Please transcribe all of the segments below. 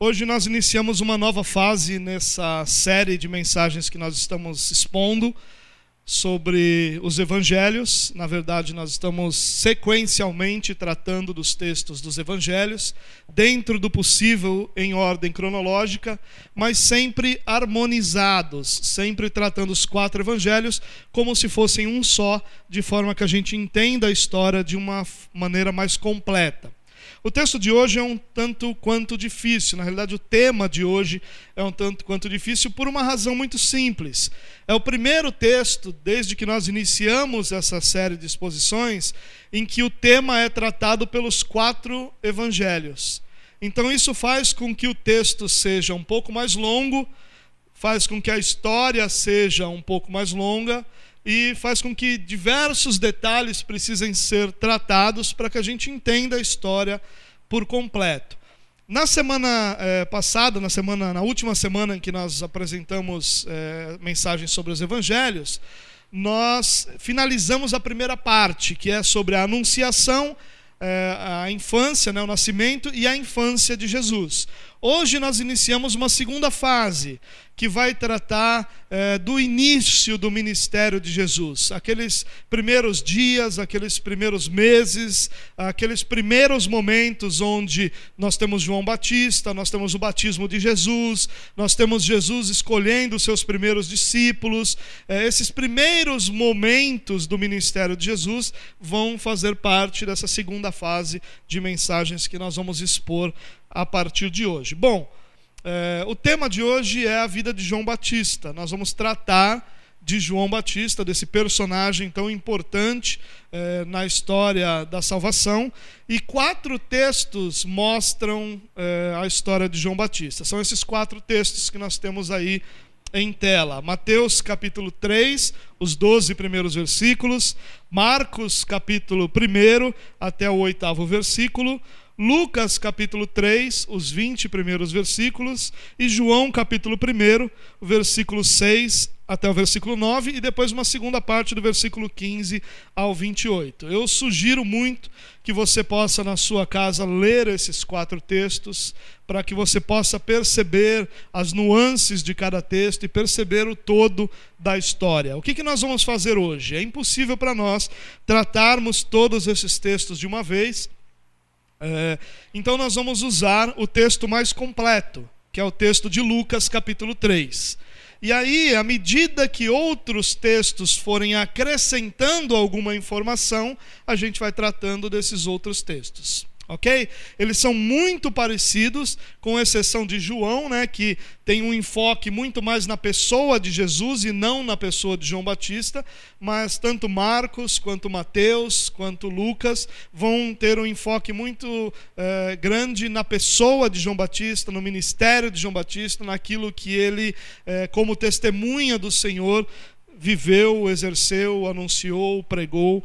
Hoje nós iniciamos uma nova fase nessa série de mensagens que nós estamos expondo sobre os evangelhos. Na verdade, nós estamos sequencialmente tratando dos textos dos evangelhos, dentro do possível em ordem cronológica, mas sempre harmonizados, sempre tratando os quatro evangelhos como se fossem um só, de forma que a gente entenda a história de uma maneira mais completa. O texto de hoje é um tanto quanto difícil. Na realidade, o tema de hoje é um tanto quanto difícil por uma razão muito simples. É o primeiro texto, desde que nós iniciamos essa série de exposições, em que o tema é tratado pelos quatro evangelhos. Então, isso faz com que o texto seja um pouco mais longo, faz com que a história seja um pouco mais longa e faz com que diversos detalhes precisem ser tratados para que a gente entenda a história por completo. Na semana eh, passada, na semana, na última semana em que nós apresentamos eh, mensagens sobre os evangelhos, nós finalizamos a primeira parte, que é sobre a anunciação, eh, a infância, né, o nascimento e a infância de Jesus. Hoje nós iniciamos uma segunda fase, que vai tratar é, do início do ministério de Jesus, aqueles primeiros dias, aqueles primeiros meses, aqueles primeiros momentos onde nós temos João Batista, nós temos o batismo de Jesus, nós temos Jesus escolhendo os seus primeiros discípulos. É, esses primeiros momentos do ministério de Jesus vão fazer parte dessa segunda fase de mensagens que nós vamos expor a partir de hoje. Bom. É, o tema de hoje é a vida de João Batista. Nós vamos tratar de João Batista, desse personagem tão importante é, na história da salvação. E quatro textos mostram é, a história de João Batista. São esses quatro textos que nós temos aí em tela. Mateus capítulo 3, os 12 primeiros versículos. Marcos capítulo 1 até o oitavo versículo. Lucas capítulo 3, os 20 primeiros versículos, e João capítulo 1, versículo 6 até o versículo 9, e depois uma segunda parte do versículo 15 ao 28. Eu sugiro muito que você possa, na sua casa, ler esses quatro textos, para que você possa perceber as nuances de cada texto e perceber o todo da história. O que, que nós vamos fazer hoje? É impossível para nós tratarmos todos esses textos de uma vez é, então nós vamos usar o texto mais completo, que é o texto de Lucas, capítulo 3. E aí, à medida que outros textos forem acrescentando alguma informação, a gente vai tratando desses outros textos ok? Eles são muito parecidos, com exceção de João, né, que tem um enfoque muito mais na pessoa de Jesus e não na pessoa de João Batista, mas tanto Marcos, quanto Mateus, quanto Lucas vão ter um enfoque muito eh, grande na pessoa de João Batista, no ministério de João Batista, naquilo que ele, eh, como testemunha do Senhor, viveu, exerceu, anunciou, pregou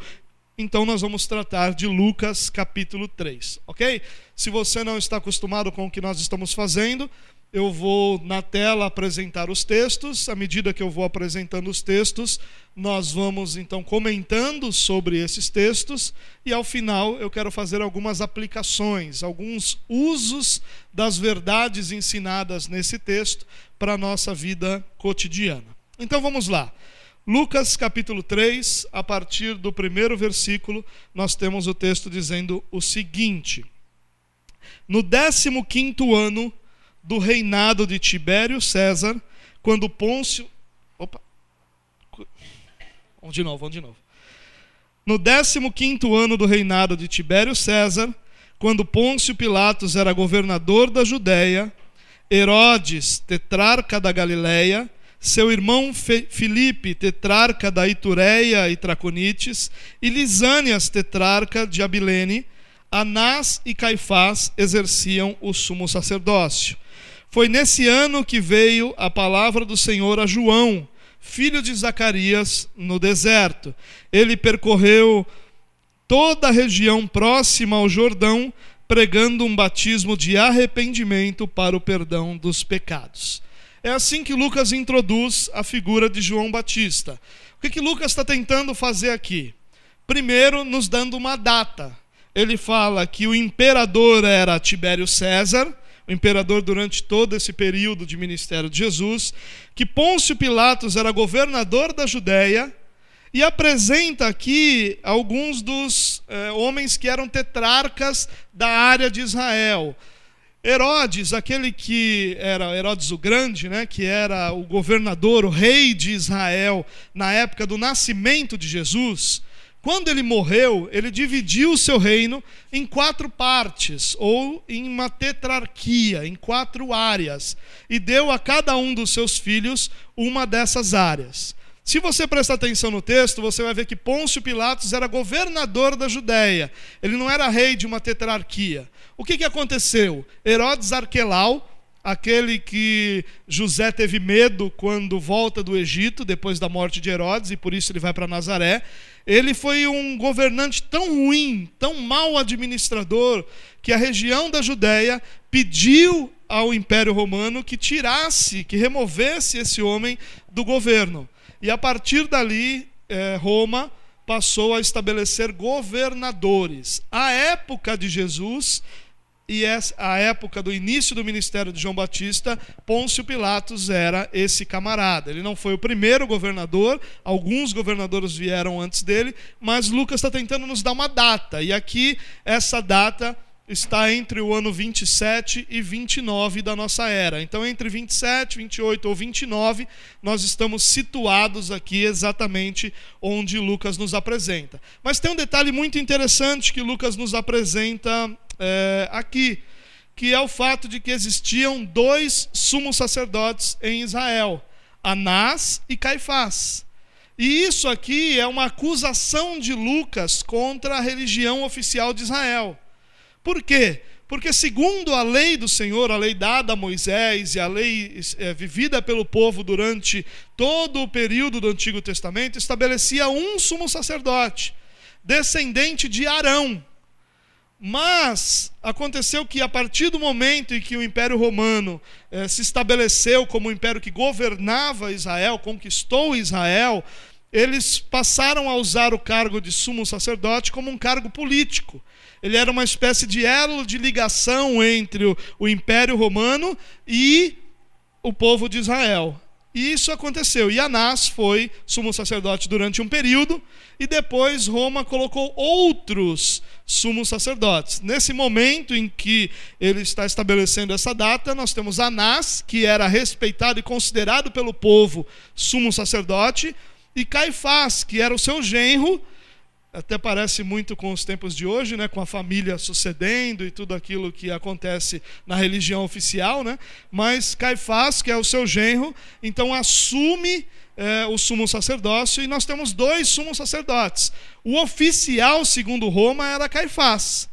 então nós vamos tratar de Lucas capítulo 3, ok? Se você não está acostumado com o que nós estamos fazendo, eu vou na tela apresentar os textos. À medida que eu vou apresentando os textos, nós vamos então comentando sobre esses textos e ao final eu quero fazer algumas aplicações, alguns usos das verdades ensinadas nesse texto para a nossa vida cotidiana. Então vamos lá. Lucas capítulo 3, a partir do primeiro versículo, nós temos o texto dizendo o seguinte: No 15 ano do reinado de Tibério César, quando Pôncio. Opa! Vamos de novo, vamos de novo. No 15 ano do reinado de Tibério César, quando Pôncio Pilatos era governador da Judéia, Herodes, tetrarca da Galiléia, seu irmão Filipe, tetrarca da Itureia e Traconites, e Lisânias, tetrarca de Abilene, Anás e Caifás exerciam o sumo sacerdócio. Foi nesse ano que veio a palavra do Senhor a João, filho de Zacarias, no deserto. Ele percorreu toda a região próxima ao Jordão, pregando um batismo de arrependimento para o perdão dos pecados. É assim que Lucas introduz a figura de João Batista. O que, que Lucas está tentando fazer aqui? Primeiro, nos dando uma data. Ele fala que o imperador era Tibério César, o imperador durante todo esse período de ministério de Jesus, que Pôncio Pilatos era governador da Judéia e apresenta aqui alguns dos eh, homens que eram tetrarcas da área de Israel. Herodes, aquele que era Herodes o Grande, né, que era o governador, o rei de Israel na época do nascimento de Jesus, quando ele morreu, ele dividiu o seu reino em quatro partes, ou em uma tetrarquia, em quatro áreas, e deu a cada um dos seus filhos uma dessas áreas. Se você prestar atenção no texto, você vai ver que Pôncio Pilatos era governador da Judéia, ele não era rei de uma tetrarquia. O que, que aconteceu? Herodes Arquelau, aquele que José teve medo quando volta do Egito, depois da morte de Herodes, e por isso ele vai para Nazaré, ele foi um governante tão ruim, tão mau administrador, que a região da Judéia pediu ao Império Romano que tirasse, que removesse esse homem do governo. E a partir dali, eh, Roma passou a estabelecer governadores. A época de Jesus e a época do início do ministério de João Batista, Pôncio Pilatos era esse camarada. Ele não foi o primeiro governador, alguns governadores vieram antes dele, mas Lucas está tentando nos dar uma data. E aqui, essa data está entre o ano 27 e 29 da nossa era. Então, entre 27, 28 ou 29, nós estamos situados aqui exatamente onde Lucas nos apresenta. Mas tem um detalhe muito interessante que Lucas nos apresenta é, aqui, que é o fato de que existiam dois sumos sacerdotes em Israel, Anás e Caifás. E isso aqui é uma acusação de Lucas contra a religião oficial de Israel. Por quê? Porque, segundo a lei do Senhor, a lei dada a Moisés e a lei é, vivida pelo povo durante todo o período do Antigo Testamento, estabelecia um sumo sacerdote, descendente de Arão. Mas aconteceu que, a partir do momento em que o Império Romano eh, se estabeleceu como o império que governava Israel, conquistou Israel, eles passaram a usar o cargo de sumo sacerdote como um cargo político. Ele era uma espécie de elo de ligação entre o, o Império Romano e o povo de Israel. E isso aconteceu. E Anás foi sumo sacerdote durante um período, e depois Roma colocou outros sumos sacerdotes. Nesse momento em que ele está estabelecendo essa data, nós temos Anás, que era respeitado e considerado pelo povo sumo sacerdote, e Caifás, que era o seu genro, até parece muito com os tempos de hoje, né, com a família sucedendo e tudo aquilo que acontece na religião oficial, né? Mas Caifás, que é o seu genro, então assume é, o sumo sacerdócio e nós temos dois sumos sacerdotes. O oficial, segundo Roma, era Caifás,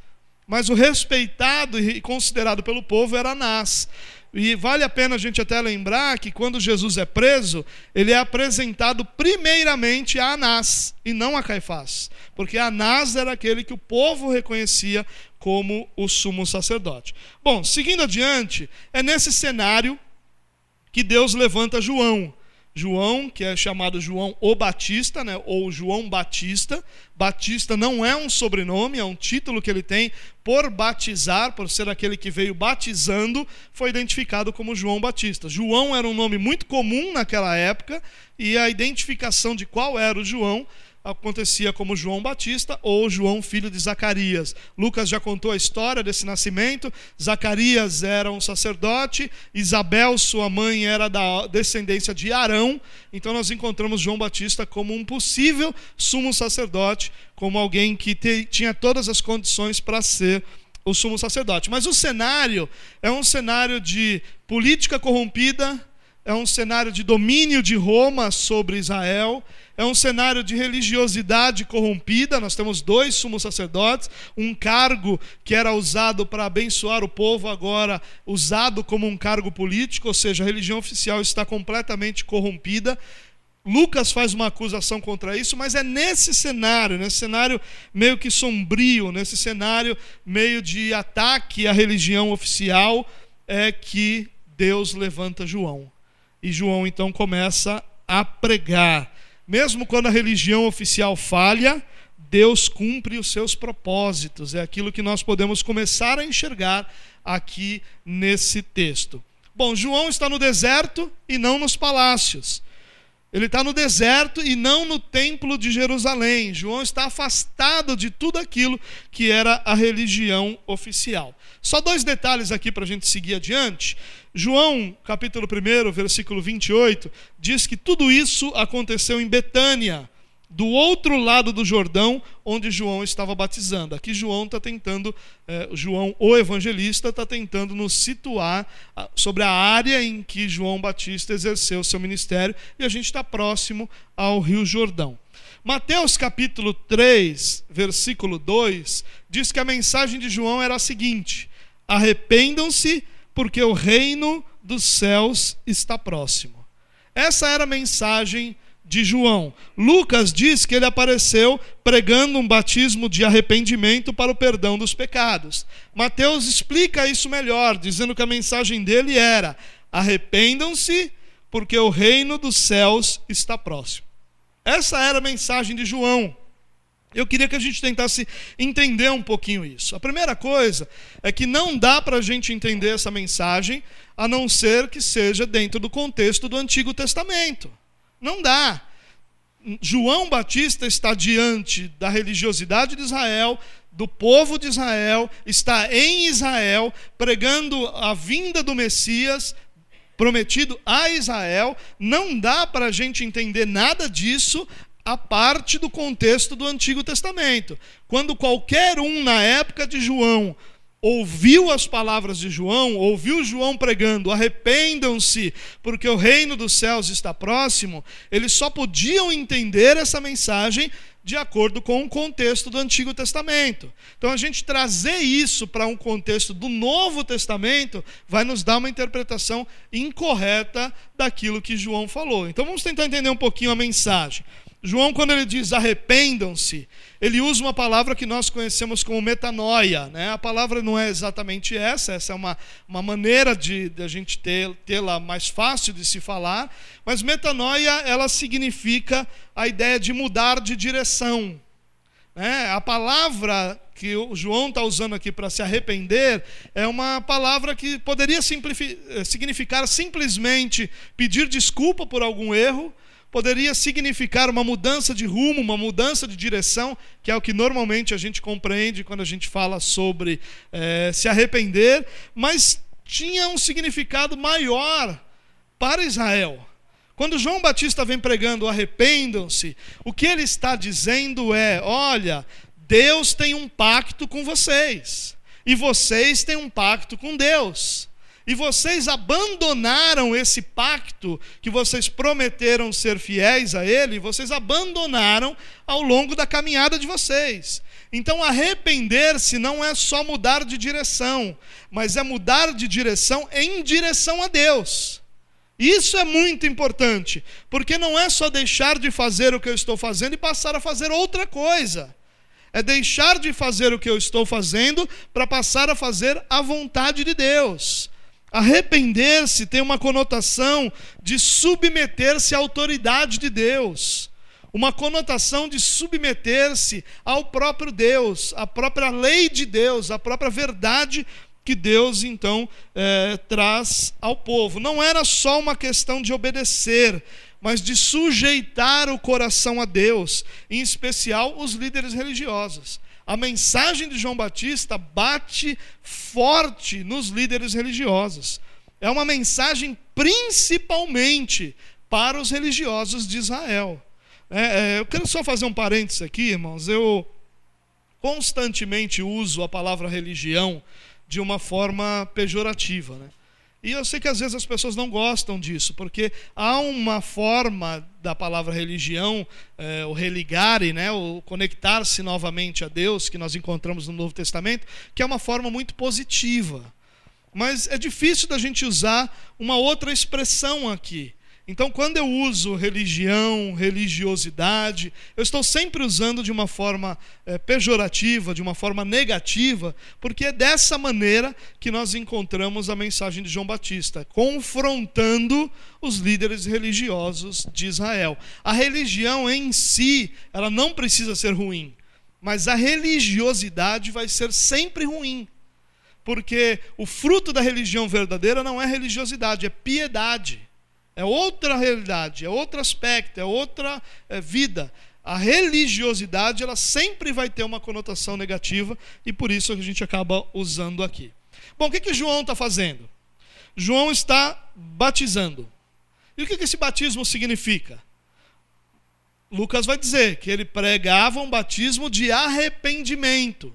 mas o respeitado e considerado pelo povo era Anás. E vale a pena a gente até lembrar que quando Jesus é preso, ele é apresentado primeiramente a Anás e não a Caifás, porque Anás era aquele que o povo reconhecia como o sumo sacerdote. Bom, seguindo adiante, é nesse cenário que Deus levanta João. João, que é chamado João o Batista, né, ou João Batista. Batista não é um sobrenome, é um título que ele tem por batizar, por ser aquele que veio batizando, foi identificado como João Batista. João era um nome muito comum naquela época e a identificação de qual era o João acontecia como João Batista ou João filho de Zacarias. Lucas já contou a história desse nascimento. Zacarias era um sacerdote, Isabel, sua mãe, era da descendência de Arão. Então nós encontramos João Batista como um possível sumo sacerdote, como alguém que te, tinha todas as condições para ser o sumo sacerdote. Mas o cenário é um cenário de política corrompida, é um cenário de domínio de Roma sobre Israel, é um cenário de religiosidade corrompida. Nós temos dois sumos sacerdotes, um cargo que era usado para abençoar o povo, agora usado como um cargo político, ou seja, a religião oficial está completamente corrompida. Lucas faz uma acusação contra isso, mas é nesse cenário, nesse cenário meio que sombrio, nesse cenário meio de ataque à religião oficial, é que Deus levanta João. E João então começa a pregar mesmo quando a religião oficial falha, Deus cumpre os seus propósitos. É aquilo que nós podemos começar a enxergar aqui nesse texto. Bom, João está no deserto e não nos palácios. Ele está no deserto e não no templo de Jerusalém. João está afastado de tudo aquilo que era a religião oficial. Só dois detalhes aqui para a gente seguir adiante. João, capítulo 1, versículo 28, diz que tudo isso aconteceu em Betânia do outro lado do Jordão, onde João estava batizando. Aqui João está tentando, eh, João, o evangelista, está tentando nos situar ah, sobre a área em que João Batista exerceu seu ministério, e a gente está próximo ao Rio Jordão. Mateus capítulo 3, versículo 2, diz que a mensagem de João era a seguinte: arrependam-se, porque o reino dos céus está próximo. Essa era a mensagem de João. Lucas diz que ele apareceu pregando um batismo de arrependimento para o perdão dos pecados. Mateus explica isso melhor, dizendo que a mensagem dele era: arrependam-se, porque o reino dos céus está próximo. Essa era a mensagem de João. Eu queria que a gente tentasse entender um pouquinho isso. A primeira coisa é que não dá para a gente entender essa mensagem a não ser que seja dentro do contexto do Antigo Testamento. Não dá. João Batista está diante da religiosidade de Israel, do povo de Israel, está em Israel, pregando a vinda do Messias prometido a Israel. Não dá para a gente entender nada disso a parte do contexto do Antigo Testamento. Quando qualquer um na época de João ouviu as palavras de João, ouviu João pregando: arrependam-se, porque o reino dos céus está próximo, eles só podiam entender essa mensagem de acordo com o contexto do Antigo Testamento. Então, a gente trazer isso para um contexto do Novo Testamento vai nos dar uma interpretação incorreta daquilo que João falou. Então, vamos tentar entender um pouquinho a mensagem. João, quando ele diz arrependam-se, ele usa uma palavra que nós conhecemos como metanoia. Né? A palavra não é exatamente essa, essa é uma, uma maneira de, de a gente tê-la mais fácil de se falar, mas metanoia ela significa a ideia de mudar de direção. Né? A palavra que o João está usando aqui para se arrepender é uma palavra que poderia significar simplesmente pedir desculpa por algum erro poderia significar uma mudança de rumo, uma mudança de direção, que é o que normalmente a gente compreende quando a gente fala sobre é, se arrepender, mas tinha um significado maior para Israel. Quando João Batista vem pregando arrependam-se, o que ele está dizendo é: olha, Deus tem um pacto com vocês, e vocês têm um pacto com Deus e vocês abandonaram esse pacto que vocês prometeram ser fiéis a Ele, vocês abandonaram ao longo da caminhada de vocês. Então, arrepender-se não é só mudar de direção, mas é mudar de direção em direção a Deus. Isso é muito importante, porque não é só deixar de fazer o que eu estou fazendo e passar a fazer outra coisa. É deixar de fazer o que eu estou fazendo para passar a fazer a vontade de Deus. Arrepender-se tem uma conotação de submeter-se à autoridade de Deus, uma conotação de submeter-se ao próprio Deus, à própria lei de Deus, à própria verdade que Deus então é, traz ao povo. Não era só uma questão de obedecer, mas de sujeitar o coração a Deus, em especial os líderes religiosos a mensagem de João Batista bate forte nos líderes religiosos. É uma mensagem principalmente para os religiosos de Israel. É, é, eu quero só fazer um parênteses aqui, irmãos. Eu constantemente uso a palavra religião de uma forma pejorativa. Né? E eu sei que às vezes as pessoas não gostam disso, porque há uma forma da palavra religião, é, o religare, né, o conectar-se novamente a Deus, que nós encontramos no Novo Testamento, que é uma forma muito positiva. Mas é difícil da gente usar uma outra expressão aqui. Então, quando eu uso religião, religiosidade, eu estou sempre usando de uma forma é, pejorativa, de uma forma negativa, porque é dessa maneira que nós encontramos a mensagem de João Batista, confrontando os líderes religiosos de Israel. A religião em si, ela não precisa ser ruim. Mas a religiosidade vai ser sempre ruim. Porque o fruto da religião verdadeira não é religiosidade, é piedade. É outra realidade, é outro aspecto, é outra é, vida. A religiosidade ela sempre vai ter uma conotação negativa e por isso a gente acaba usando aqui. Bom, o que, que João está fazendo? João está batizando. E o que, que esse batismo significa? Lucas vai dizer que ele pregava um batismo de arrependimento.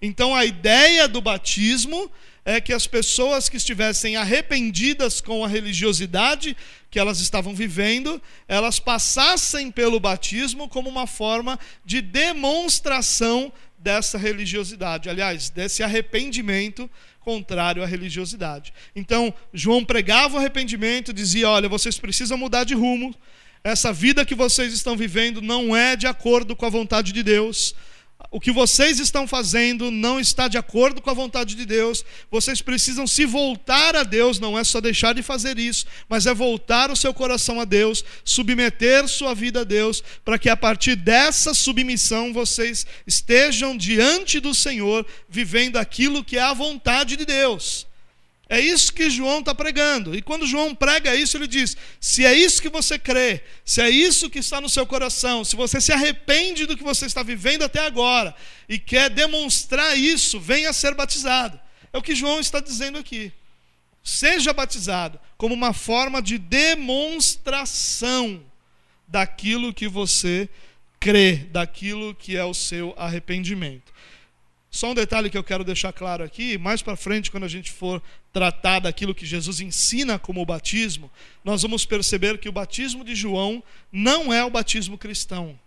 Então a ideia do batismo é que as pessoas que estivessem arrependidas com a religiosidade que elas estavam vivendo, elas passassem pelo batismo como uma forma de demonstração dessa religiosidade, aliás, desse arrependimento contrário à religiosidade. Então, João pregava o arrependimento, dizia: olha, vocês precisam mudar de rumo, essa vida que vocês estão vivendo não é de acordo com a vontade de Deus o que vocês estão fazendo não está de acordo com a vontade de Deus. Vocês precisam se voltar a Deus, não é só deixar de fazer isso, mas é voltar o seu coração a Deus, submeter sua vida a Deus, para que a partir dessa submissão vocês estejam diante do Senhor, vivendo aquilo que é a vontade de Deus. É isso que João está pregando. E quando João prega isso, ele diz: se é isso que você crê, se é isso que está no seu coração, se você se arrepende do que você está vivendo até agora e quer demonstrar isso, venha ser batizado. É o que João está dizendo aqui. Seja batizado como uma forma de demonstração daquilo que você crê, daquilo que é o seu arrependimento. Só um detalhe que eu quero deixar claro aqui, mais para frente, quando a gente for tratar daquilo que Jesus ensina como o batismo, nós vamos perceber que o batismo de João não é o batismo cristão.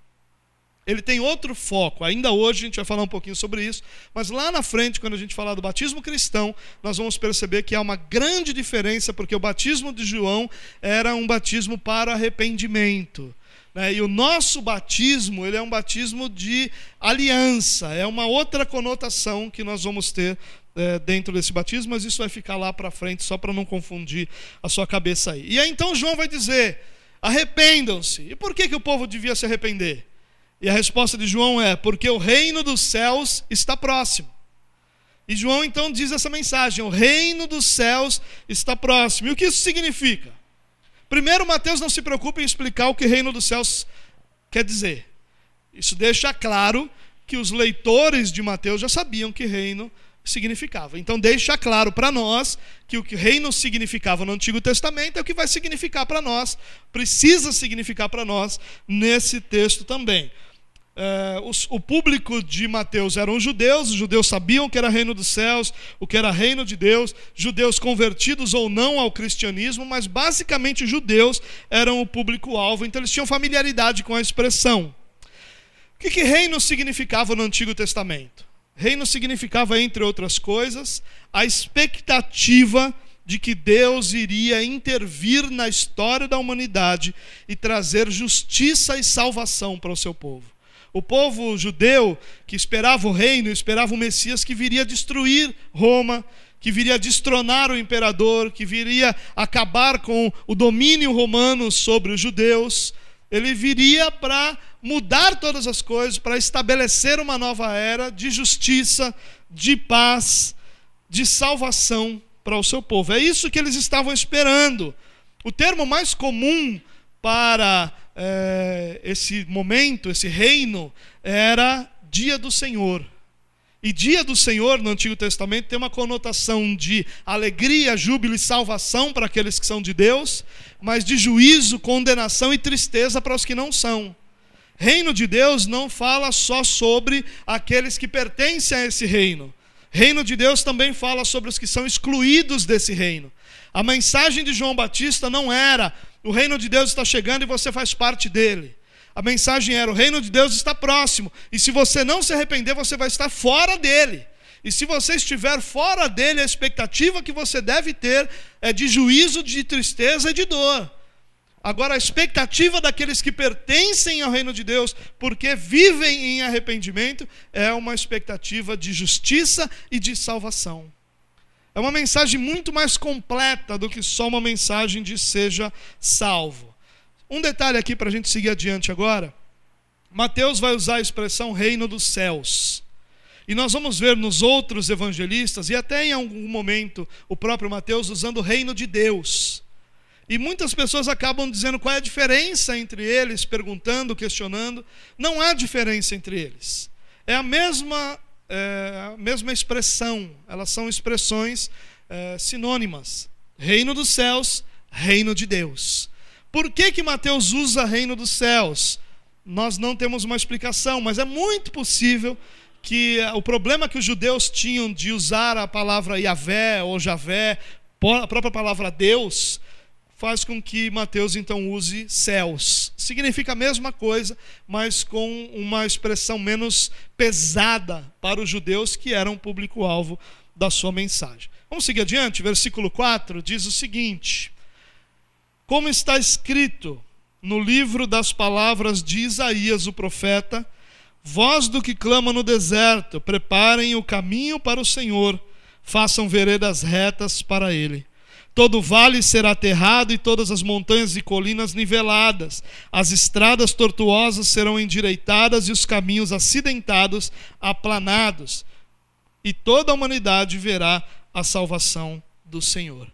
Ele tem outro foco. Ainda hoje a gente vai falar um pouquinho sobre isso, mas lá na frente, quando a gente falar do batismo cristão, nós vamos perceber que há uma grande diferença, porque o batismo de João era um batismo para arrependimento. Né? E o nosso batismo, ele é um batismo de aliança, é uma outra conotação que nós vamos ter é, dentro desse batismo, mas isso vai ficar lá para frente, só para não confundir a sua cabeça aí. E aí então João vai dizer: arrependam-se. E por que, que o povo devia se arrepender? E a resposta de João é: porque o reino dos céus está próximo. E João então diz essa mensagem: o reino dos céus está próximo. E o que isso significa? Primeiro, Mateus não se preocupa em explicar o que reino dos céus quer dizer. Isso deixa claro que os leitores de Mateus já sabiam que reino significava. Então deixa claro para nós que o que reino significava no Antigo Testamento é o que vai significar para nós, precisa significar para nós nesse texto também. É, os, o público de Mateus eram judeus, os judeus sabiam que era reino dos céus, o que era reino de Deus, judeus convertidos ou não ao cristianismo, mas basicamente judeus eram o público-alvo, então eles tinham familiaridade com a expressão. O que, que reino significava no Antigo Testamento? Reino significava, entre outras coisas, a expectativa de que Deus iria intervir na história da humanidade e trazer justiça e salvação para o seu povo. O povo judeu que esperava o reino, esperava o Messias que viria destruir Roma, que viria destronar o imperador, que viria acabar com o domínio romano sobre os judeus. Ele viria para mudar todas as coisas, para estabelecer uma nova era de justiça, de paz, de salvação para o seu povo. É isso que eles estavam esperando. O termo mais comum para é, esse momento, esse reino, era dia do Senhor. E dia do Senhor no Antigo Testamento tem uma conotação de alegria, júbilo e salvação para aqueles que são de Deus, mas de juízo, condenação e tristeza para os que não são. Reino de Deus não fala só sobre aqueles que pertencem a esse reino. Reino de Deus também fala sobre os que são excluídos desse reino. A mensagem de João Batista não era o reino de Deus está chegando e você faz parte dele. A mensagem era: o reino de Deus está próximo, e se você não se arrepender, você vai estar fora dele. E se você estiver fora dele, a expectativa que você deve ter é de juízo, de tristeza e de dor. Agora, a expectativa daqueles que pertencem ao reino de Deus, porque vivem em arrependimento, é uma expectativa de justiça e de salvação. É uma mensagem muito mais completa do que só uma mensagem de seja salvo. Um detalhe aqui para a gente seguir adiante agora. Mateus vai usar a expressão reino dos céus. E nós vamos ver nos outros evangelistas, e até em algum momento o próprio Mateus usando o reino de Deus. E muitas pessoas acabam dizendo qual é a diferença entre eles, perguntando, questionando. Não há diferença entre eles. É a mesma, é, a mesma expressão, elas são expressões é, sinônimas. Reino dos céus, reino de Deus. Por que, que Mateus usa reino dos céus? Nós não temos uma explicação, mas é muito possível que o problema que os judeus tinham de usar a palavra Yahvé ou Javé, a própria palavra Deus, faz com que Mateus então use céus. Significa a mesma coisa, mas com uma expressão menos pesada para os judeus que eram público-alvo da sua mensagem. Vamos seguir adiante, versículo 4 diz o seguinte: Como está escrito no livro das palavras de Isaías, o profeta, Voz do que clama no deserto, preparem o caminho para o Senhor, façam veredas retas para ele. Todo vale será aterrado e todas as montanhas e colinas niveladas. As estradas tortuosas serão endireitadas e os caminhos acidentados aplanados. E toda a humanidade verá a salvação do Senhor.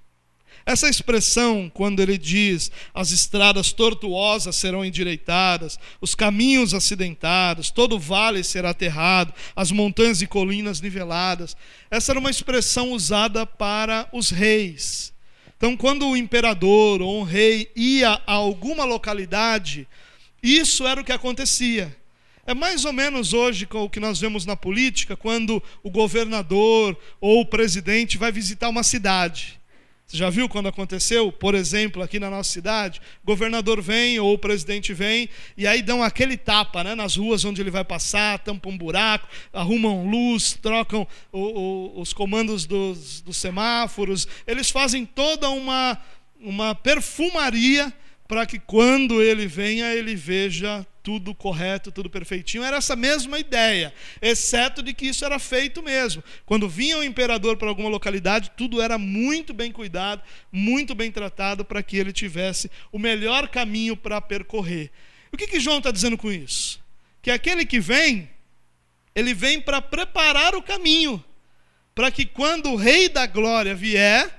Essa expressão, quando ele diz as estradas tortuosas serão endireitadas, os caminhos acidentados, todo vale será aterrado, as montanhas e colinas niveladas, essa era uma expressão usada para os reis. Então, quando o imperador ou um rei ia a alguma localidade, isso era o que acontecia. É mais ou menos hoje o que nós vemos na política, quando o governador ou o presidente vai visitar uma cidade. Você já viu quando aconteceu, por exemplo, aqui na nossa cidade? O governador vem ou o presidente vem e aí dão aquele tapa né, nas ruas onde ele vai passar, tampam um buraco, arrumam luz, trocam o, o, os comandos dos, dos semáforos. Eles fazem toda uma, uma perfumaria para que quando ele venha, ele veja tudo correto, tudo perfeitinho. Era essa mesma ideia, exceto de que isso era feito mesmo. Quando vinha o imperador para alguma localidade, tudo era muito bem cuidado, muito bem tratado para que ele tivesse o melhor caminho para percorrer. O que, que João está dizendo com isso? Que aquele que vem, ele vem para preparar o caminho, para que quando o Rei da Glória vier,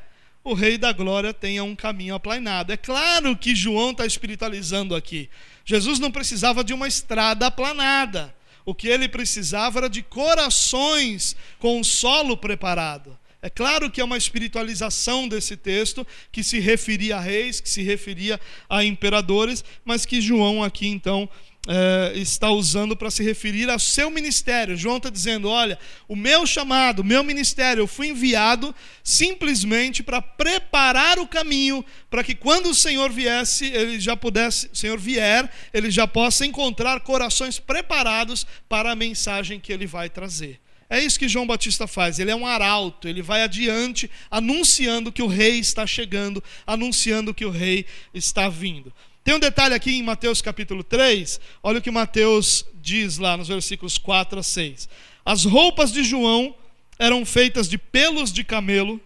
o Rei da Glória tenha um caminho aplanado. É claro que João está espiritualizando aqui. Jesus não precisava de uma estrada aplanada. O que ele precisava era de corações com o solo preparado. É claro que é uma espiritualização desse texto que se referia a reis, que se referia a imperadores, mas que João aqui então é, está usando para se referir ao seu ministério. João está dizendo: olha, o meu chamado, o meu ministério, eu fui enviado simplesmente para preparar o caminho para que quando o Senhor viesse, ele já pudesse, o Senhor vier, ele já possa encontrar corações preparados para a mensagem que ele vai trazer. É isso que João Batista faz. Ele é um arauto, ele vai adiante, anunciando que o rei está chegando, anunciando que o rei está vindo. Tem um detalhe aqui em Mateus capítulo 3, olha o que Mateus diz lá nos versículos 4 a 6. As roupas de João eram feitas de pelos de camelo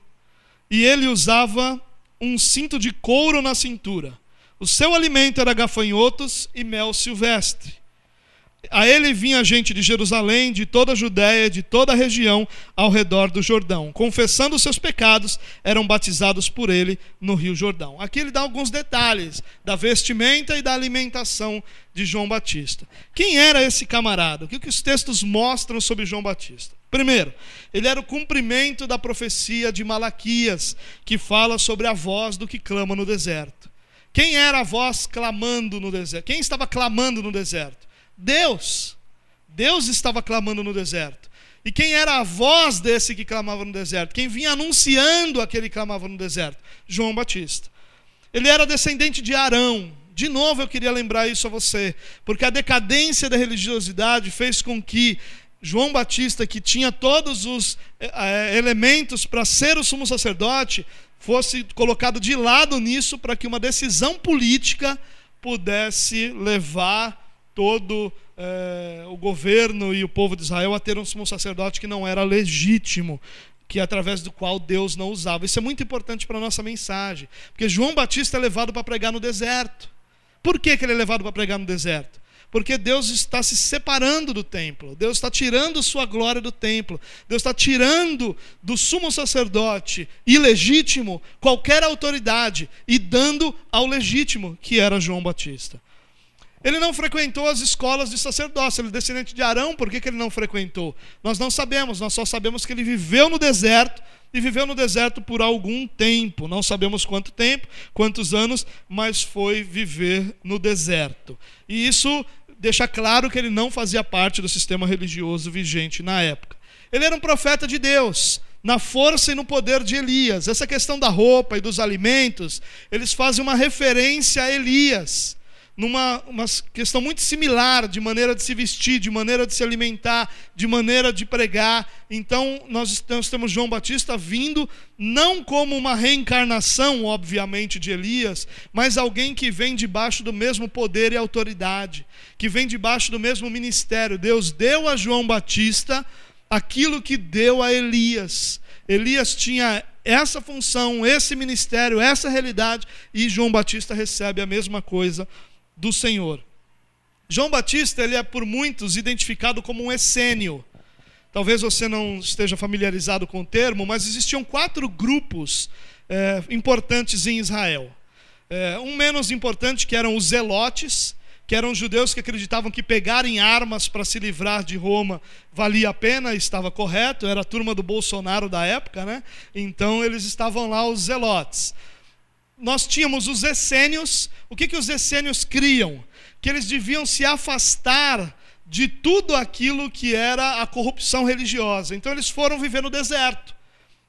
e ele usava um cinto de couro na cintura. O seu alimento era gafanhotos e mel silvestre. A ele vinha gente de Jerusalém, de toda a Judéia, de toda a região ao redor do Jordão. Confessando os seus pecados, eram batizados por ele no Rio Jordão. Aqui ele dá alguns detalhes da vestimenta e da alimentação de João Batista. Quem era esse camarada? O que, que os textos mostram sobre João Batista? Primeiro, ele era o cumprimento da profecia de Malaquias, que fala sobre a voz do que clama no deserto. Quem era a voz clamando no deserto? Quem estava clamando no deserto? Deus. Deus estava clamando no deserto. E quem era a voz desse que clamava no deserto? Quem vinha anunciando aquele que clamava no deserto? João Batista. Ele era descendente de Arão. De novo eu queria lembrar isso a você, porque a decadência da religiosidade fez com que João Batista, que tinha todos os é, elementos para ser o sumo sacerdote, fosse colocado de lado nisso para que uma decisão política pudesse levar todo é, o governo e o povo de Israel a ter um sumo sacerdote que não era legítimo, que através do qual Deus não usava. Isso é muito importante para a nossa mensagem, porque João Batista é levado para pregar no deserto. Por que, que ele é levado para pregar no deserto? porque Deus está se separando do templo, Deus está tirando sua glória do templo, Deus está tirando do sumo sacerdote ilegítimo qualquer autoridade e dando ao legítimo, que era João Batista. Ele não frequentou as escolas de sacerdócio, ele é descendente de Arão, por que, que ele não frequentou? Nós não sabemos, nós só sabemos que ele viveu no deserto e viveu no deserto por algum tempo. Não sabemos quanto tempo, quantos anos, mas foi viver no deserto. E isso deixa claro que ele não fazia parte do sistema religioso vigente na época. Ele era um profeta de Deus, na força e no poder de Elias. Essa questão da roupa e dos alimentos, eles fazem uma referência a Elias numa uma questão muito similar de maneira de se vestir, de maneira de se alimentar, de maneira de pregar. Então, nós, nós temos João Batista vindo não como uma reencarnação, obviamente, de Elias, mas alguém que vem debaixo do mesmo poder e autoridade, que vem debaixo do mesmo ministério. Deus deu a João Batista aquilo que deu a Elias. Elias tinha essa função, esse ministério, essa realidade, e João Batista recebe a mesma coisa do Senhor. João Batista ele é por muitos identificado como um essênio. Talvez você não esteja familiarizado com o termo, mas existiam quatro grupos é, importantes em Israel. É, um menos importante que eram os zelotes, que eram judeus que acreditavam que pegarem armas para se livrar de Roma valia a pena, estava correto, era a turma do Bolsonaro da época, né? Então eles estavam lá, os zelotes nós tínhamos os essênios. O que, que os essênios criam? Que eles deviam se afastar de tudo aquilo que era a corrupção religiosa. Então eles foram viver no deserto.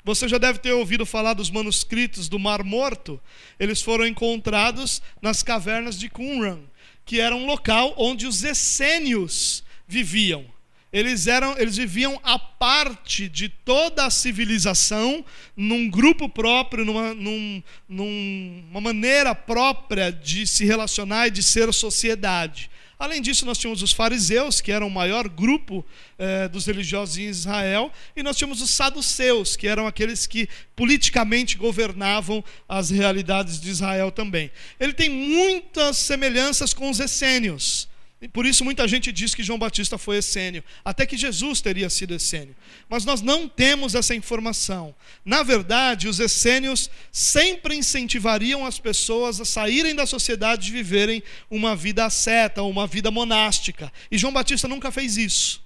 Você já deve ter ouvido falar dos manuscritos do Mar Morto. Eles foram encontrados nas cavernas de Qumran, que era um local onde os essênios viviam. Eles, eram, eles viviam a parte de toda a civilização, num grupo próprio, numa, num, numa maneira própria de se relacionar e de ser sociedade. Além disso, nós tínhamos os fariseus, que eram o maior grupo eh, dos religiosos em Israel, e nós tínhamos os saduceus, que eram aqueles que politicamente governavam as realidades de Israel também. Ele tem muitas semelhanças com os essênios. E por isso muita gente diz que João Batista foi essênio, até que Jesus teria sido essênio. Mas nós não temos essa informação. Na verdade, os essênios sempre incentivariam as pessoas a saírem da sociedade e viverem uma vida asceta, uma vida monástica. E João Batista nunca fez isso.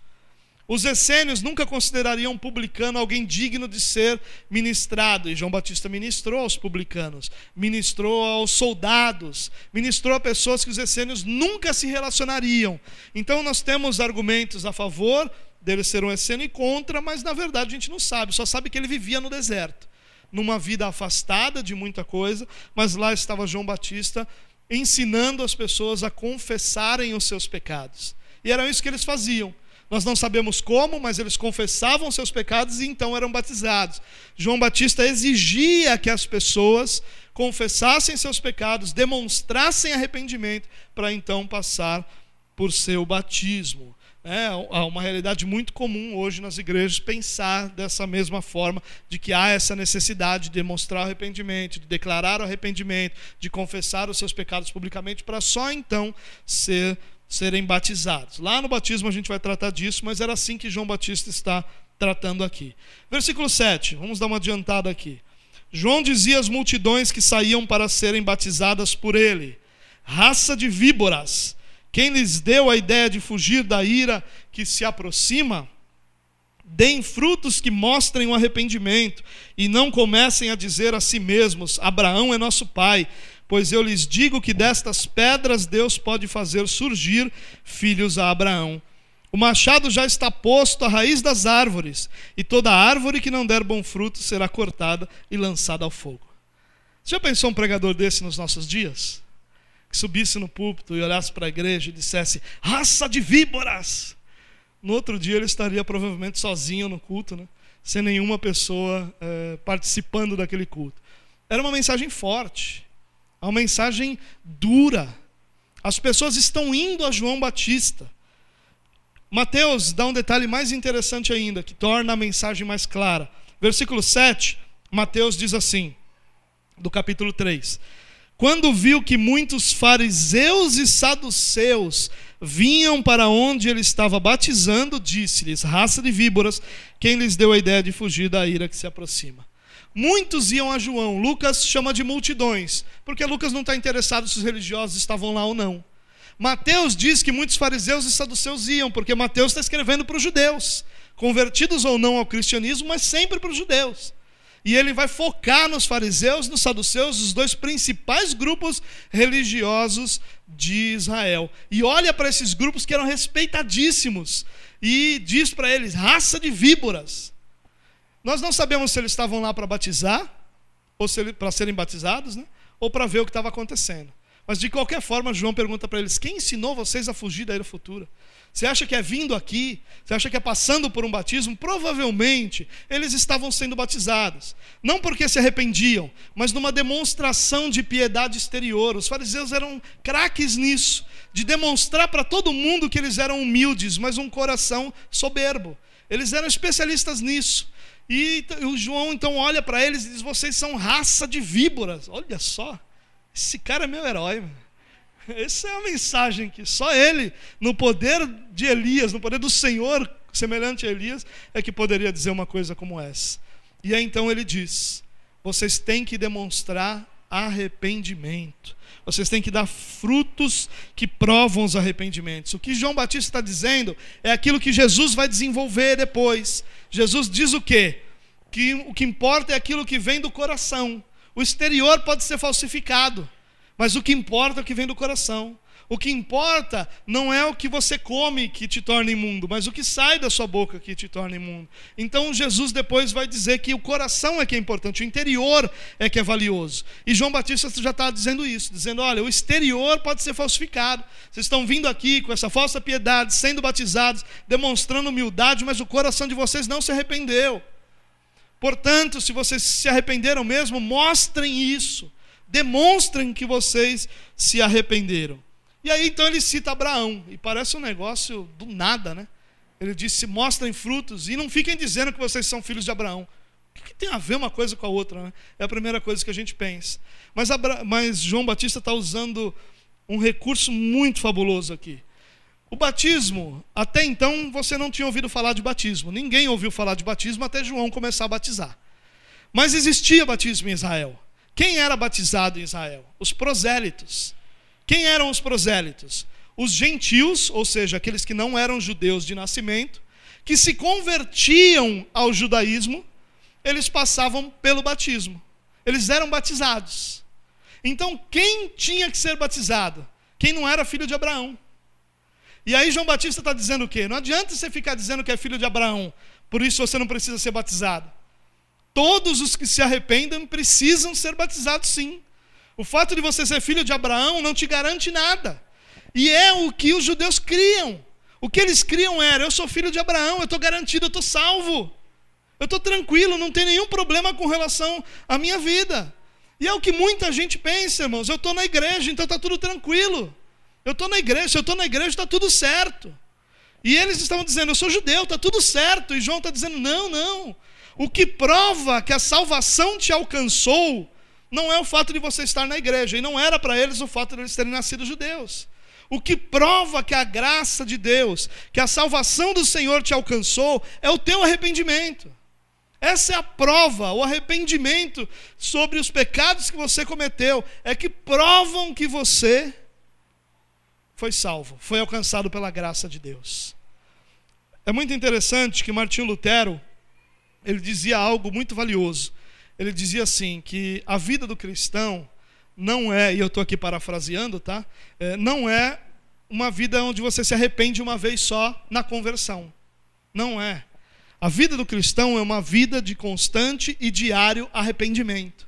Os essênios nunca considerariam publicano alguém digno de ser ministrado, e João Batista ministrou aos publicanos, ministrou aos soldados, ministrou a pessoas que os essênios nunca se relacionariam. Então nós temos argumentos a favor dele ser um essênio e contra, mas na verdade a gente não sabe, só sabe que ele vivia no deserto, numa vida afastada de muita coisa, mas lá estava João Batista ensinando as pessoas a confessarem os seus pecados. E era isso que eles faziam. Nós não sabemos como, mas eles confessavam seus pecados e então eram batizados. João Batista exigia que as pessoas confessassem seus pecados, demonstrassem arrependimento, para então passar por seu batismo. É uma realidade muito comum hoje nas igrejas pensar dessa mesma forma, de que há essa necessidade de demonstrar arrependimento, de declarar o arrependimento, de confessar os seus pecados publicamente, para só então ser serem batizados. Lá no batismo a gente vai tratar disso, mas era assim que João Batista está tratando aqui. Versículo 7, vamos dar uma adiantada aqui. João dizia às multidões que saíam para serem batizadas por ele: raça de víboras, quem lhes deu a ideia de fugir da ira que se aproxima? Deem frutos que mostrem o arrependimento e não comecem a dizer a si mesmos: Abraão é nosso pai Pois eu lhes digo que destas pedras Deus pode fazer surgir filhos a Abraão. O machado já está posto à raiz das árvores, e toda árvore que não der bom fruto será cortada e lançada ao fogo. Você já pensou um pregador desse nos nossos dias? Que subisse no púlpito e olhasse para a igreja e dissesse: raça de víboras! No outro dia ele estaria provavelmente sozinho no culto, né? sem nenhuma pessoa é, participando daquele culto. Era uma mensagem forte uma mensagem dura. As pessoas estão indo a João Batista. Mateus dá um detalhe mais interessante ainda, que torna a mensagem mais clara. Versículo 7, Mateus diz assim, do capítulo 3: quando viu que muitos fariseus e saduceus vinham para onde ele estava batizando, disse-lhes: Raça de víboras, quem lhes deu a ideia de fugir da ira que se aproxima? Muitos iam a João. Lucas chama de multidões, porque Lucas não está interessado se os religiosos estavam lá ou não. Mateus diz que muitos fariseus e saduceus iam, porque Mateus está escrevendo para os judeus, convertidos ou não ao cristianismo, mas sempre para os judeus. E ele vai focar nos fariseus e nos saduceus, os dois principais grupos religiosos de Israel. E olha para esses grupos que eram respeitadíssimos e diz para eles: raça de víboras. Nós não sabemos se eles estavam lá para batizar, ou se para serem batizados, né? ou para ver o que estava acontecendo. Mas de qualquer forma, João pergunta para eles: quem ensinou vocês a fugir da ira futura? Você acha que é vindo aqui? Você acha que é passando por um batismo? Provavelmente eles estavam sendo batizados. Não porque se arrependiam, mas numa demonstração de piedade exterior. Os fariseus eram craques nisso, de demonstrar para todo mundo que eles eram humildes, mas um coração soberbo. Eles eram especialistas nisso. E o João então olha para eles e diz: Vocês são raça de víboras. Olha só. Esse cara é meu herói. Essa é a mensagem que só ele, no poder de Elias, no poder do Senhor, semelhante a Elias, é que poderia dizer uma coisa como essa. E aí então ele diz: vocês têm que demonstrar arrependimento. Vocês têm que dar frutos que provam os arrependimentos. O que João Batista está dizendo é aquilo que Jesus vai desenvolver depois. Jesus diz o quê? Que o que importa é aquilo que vem do coração. O exterior pode ser falsificado, mas o que importa é o que vem do coração. O que importa não é o que você come que te torna imundo, mas o que sai da sua boca que te torna imundo. Então Jesus depois vai dizer que o coração é que é importante, o interior é que é valioso. E João Batista já está dizendo isso, dizendo: olha, o exterior pode ser falsificado. Vocês estão vindo aqui com essa falsa piedade, sendo batizados, demonstrando humildade, mas o coração de vocês não se arrependeu. Portanto, se vocês se arrependeram mesmo, mostrem isso. Demonstrem que vocês se arrependeram. E aí então ele cita Abraão, e parece um negócio do nada, né? Ele disse: mostrem frutos e não fiquem dizendo que vocês são filhos de Abraão. O que tem a ver uma coisa com a outra? Né? É a primeira coisa que a gente pensa. Mas, Abra... Mas João Batista está usando um recurso muito fabuloso aqui. O batismo, até então você não tinha ouvido falar de batismo. Ninguém ouviu falar de batismo até João começar a batizar. Mas existia batismo em Israel. Quem era batizado em Israel? Os prosélitos. Quem eram os prosélitos? Os gentios, ou seja, aqueles que não eram judeus de nascimento, que se convertiam ao judaísmo, eles passavam pelo batismo. Eles eram batizados. Então, quem tinha que ser batizado? Quem não era filho de Abraão. E aí João Batista está dizendo o quê? Não adianta você ficar dizendo que é filho de Abraão, por isso você não precisa ser batizado. Todos os que se arrependem precisam ser batizados sim. O fato de você ser filho de Abraão não te garante nada. E é o que os judeus criam. O que eles criam era: eu sou filho de Abraão, eu estou garantido, eu estou salvo. Eu estou tranquilo, não tem nenhum problema com relação à minha vida. E é o que muita gente pensa, irmãos. Eu estou na igreja, então está tudo tranquilo. Eu estou na igreja, se eu estou na igreja, está tudo certo. E eles estavam dizendo, eu sou judeu, está tudo certo. E João está dizendo, não, não. O que prova que a salvação te alcançou não é o fato de você estar na igreja. E não era para eles o fato de eles terem nascido judeus. O que prova que a graça de Deus, que a salvação do Senhor te alcançou, é o teu arrependimento. Essa é a prova, o arrependimento sobre os pecados que você cometeu, é que provam que você foi salvo, foi alcançado pela graça de Deus. É muito interessante que Martinho Lutero, ele dizia algo muito valioso. Ele dizia assim, que a vida do cristão não é, e eu estou aqui parafraseando, tá? É, não é uma vida onde você se arrepende uma vez só na conversão. Não é. A vida do cristão é uma vida de constante e diário arrependimento.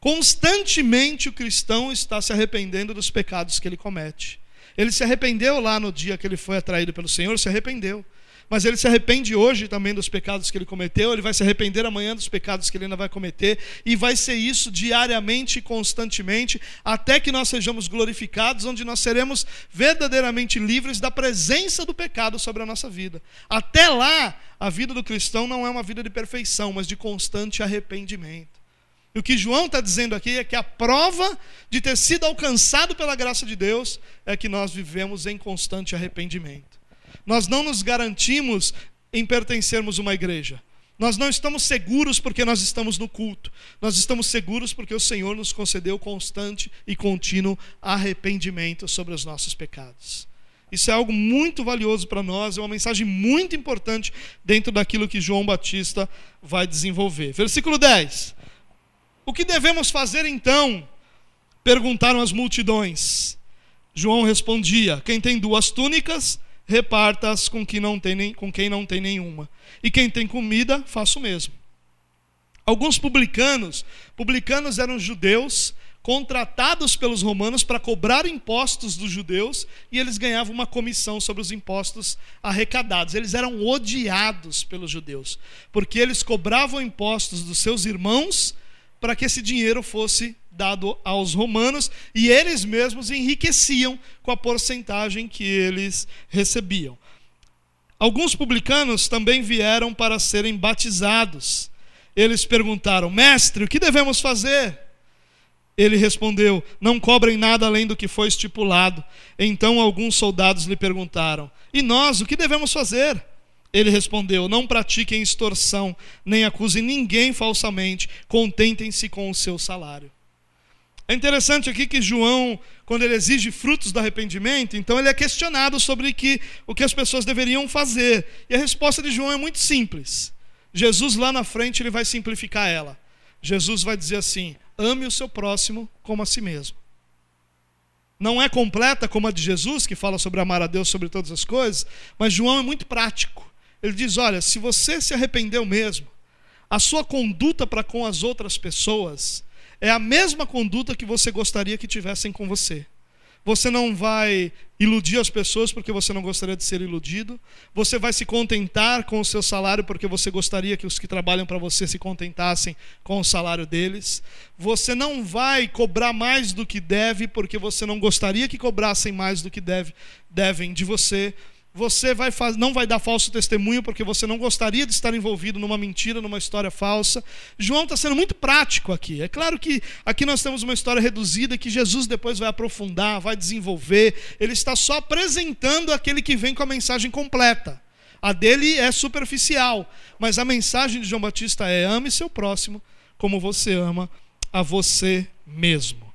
Constantemente o cristão está se arrependendo dos pecados que ele comete. Ele se arrependeu lá no dia que ele foi atraído pelo Senhor, se arrependeu. Mas ele se arrepende hoje também dos pecados que ele cometeu, ele vai se arrepender amanhã dos pecados que ele ainda vai cometer, e vai ser isso diariamente constantemente, até que nós sejamos glorificados, onde nós seremos verdadeiramente livres da presença do pecado sobre a nossa vida. Até lá, a vida do cristão não é uma vida de perfeição, mas de constante arrependimento. E o que João está dizendo aqui é que a prova de ter sido alcançado pela graça de Deus é que nós vivemos em constante arrependimento. Nós não nos garantimos em pertencermos a uma igreja. Nós não estamos seguros porque nós estamos no culto. Nós estamos seguros porque o Senhor nos concedeu constante e contínuo arrependimento sobre os nossos pecados. Isso é algo muito valioso para nós, é uma mensagem muito importante dentro daquilo que João Batista vai desenvolver. Versículo 10. O que devemos fazer então? Perguntaram as multidões. João respondia: Quem tem duas túnicas, reparta-as com, quem não tem nem, com quem não tem nenhuma. E quem tem comida, faça o mesmo. Alguns publicanos, publicanos eram judeus contratados pelos romanos para cobrar impostos dos judeus e eles ganhavam uma comissão sobre os impostos arrecadados. Eles eram odiados pelos judeus, porque eles cobravam impostos dos seus irmãos para que esse dinheiro fosse dado aos romanos e eles mesmos enriqueciam com a porcentagem que eles recebiam. Alguns publicanos também vieram para serem batizados. Eles perguntaram: Mestre, o que devemos fazer? Ele respondeu: Não cobrem nada além do que foi estipulado. Então alguns soldados lhe perguntaram: E nós, o que devemos fazer? Ele respondeu: Não pratiquem extorsão, nem acusem ninguém falsamente, contentem-se com o seu salário. É interessante aqui que João, quando ele exige frutos do arrependimento, então ele é questionado sobre que, o que as pessoas deveriam fazer. E a resposta de João é muito simples. Jesus lá na frente ele vai simplificar ela. Jesus vai dizer assim: ame o seu próximo como a si mesmo. Não é completa como a de Jesus, que fala sobre amar a Deus sobre todas as coisas, mas João é muito prático. Ele diz: olha, se você se arrependeu mesmo, a sua conduta para com as outras pessoas é a mesma conduta que você gostaria que tivessem com você. Você não vai iludir as pessoas porque você não gostaria de ser iludido. Você vai se contentar com o seu salário porque você gostaria que os que trabalham para você se contentassem com o salário deles. Você não vai cobrar mais do que deve porque você não gostaria que cobrassem mais do que deve, devem de você. Você vai faz... não vai dar falso testemunho porque você não gostaria de estar envolvido numa mentira, numa história falsa. João está sendo muito prático aqui. É claro que aqui nós temos uma história reduzida que Jesus depois vai aprofundar, vai desenvolver. Ele está só apresentando aquele que vem com a mensagem completa. A dele é superficial, mas a mensagem de João Batista é: ame seu próximo como você ama a você mesmo.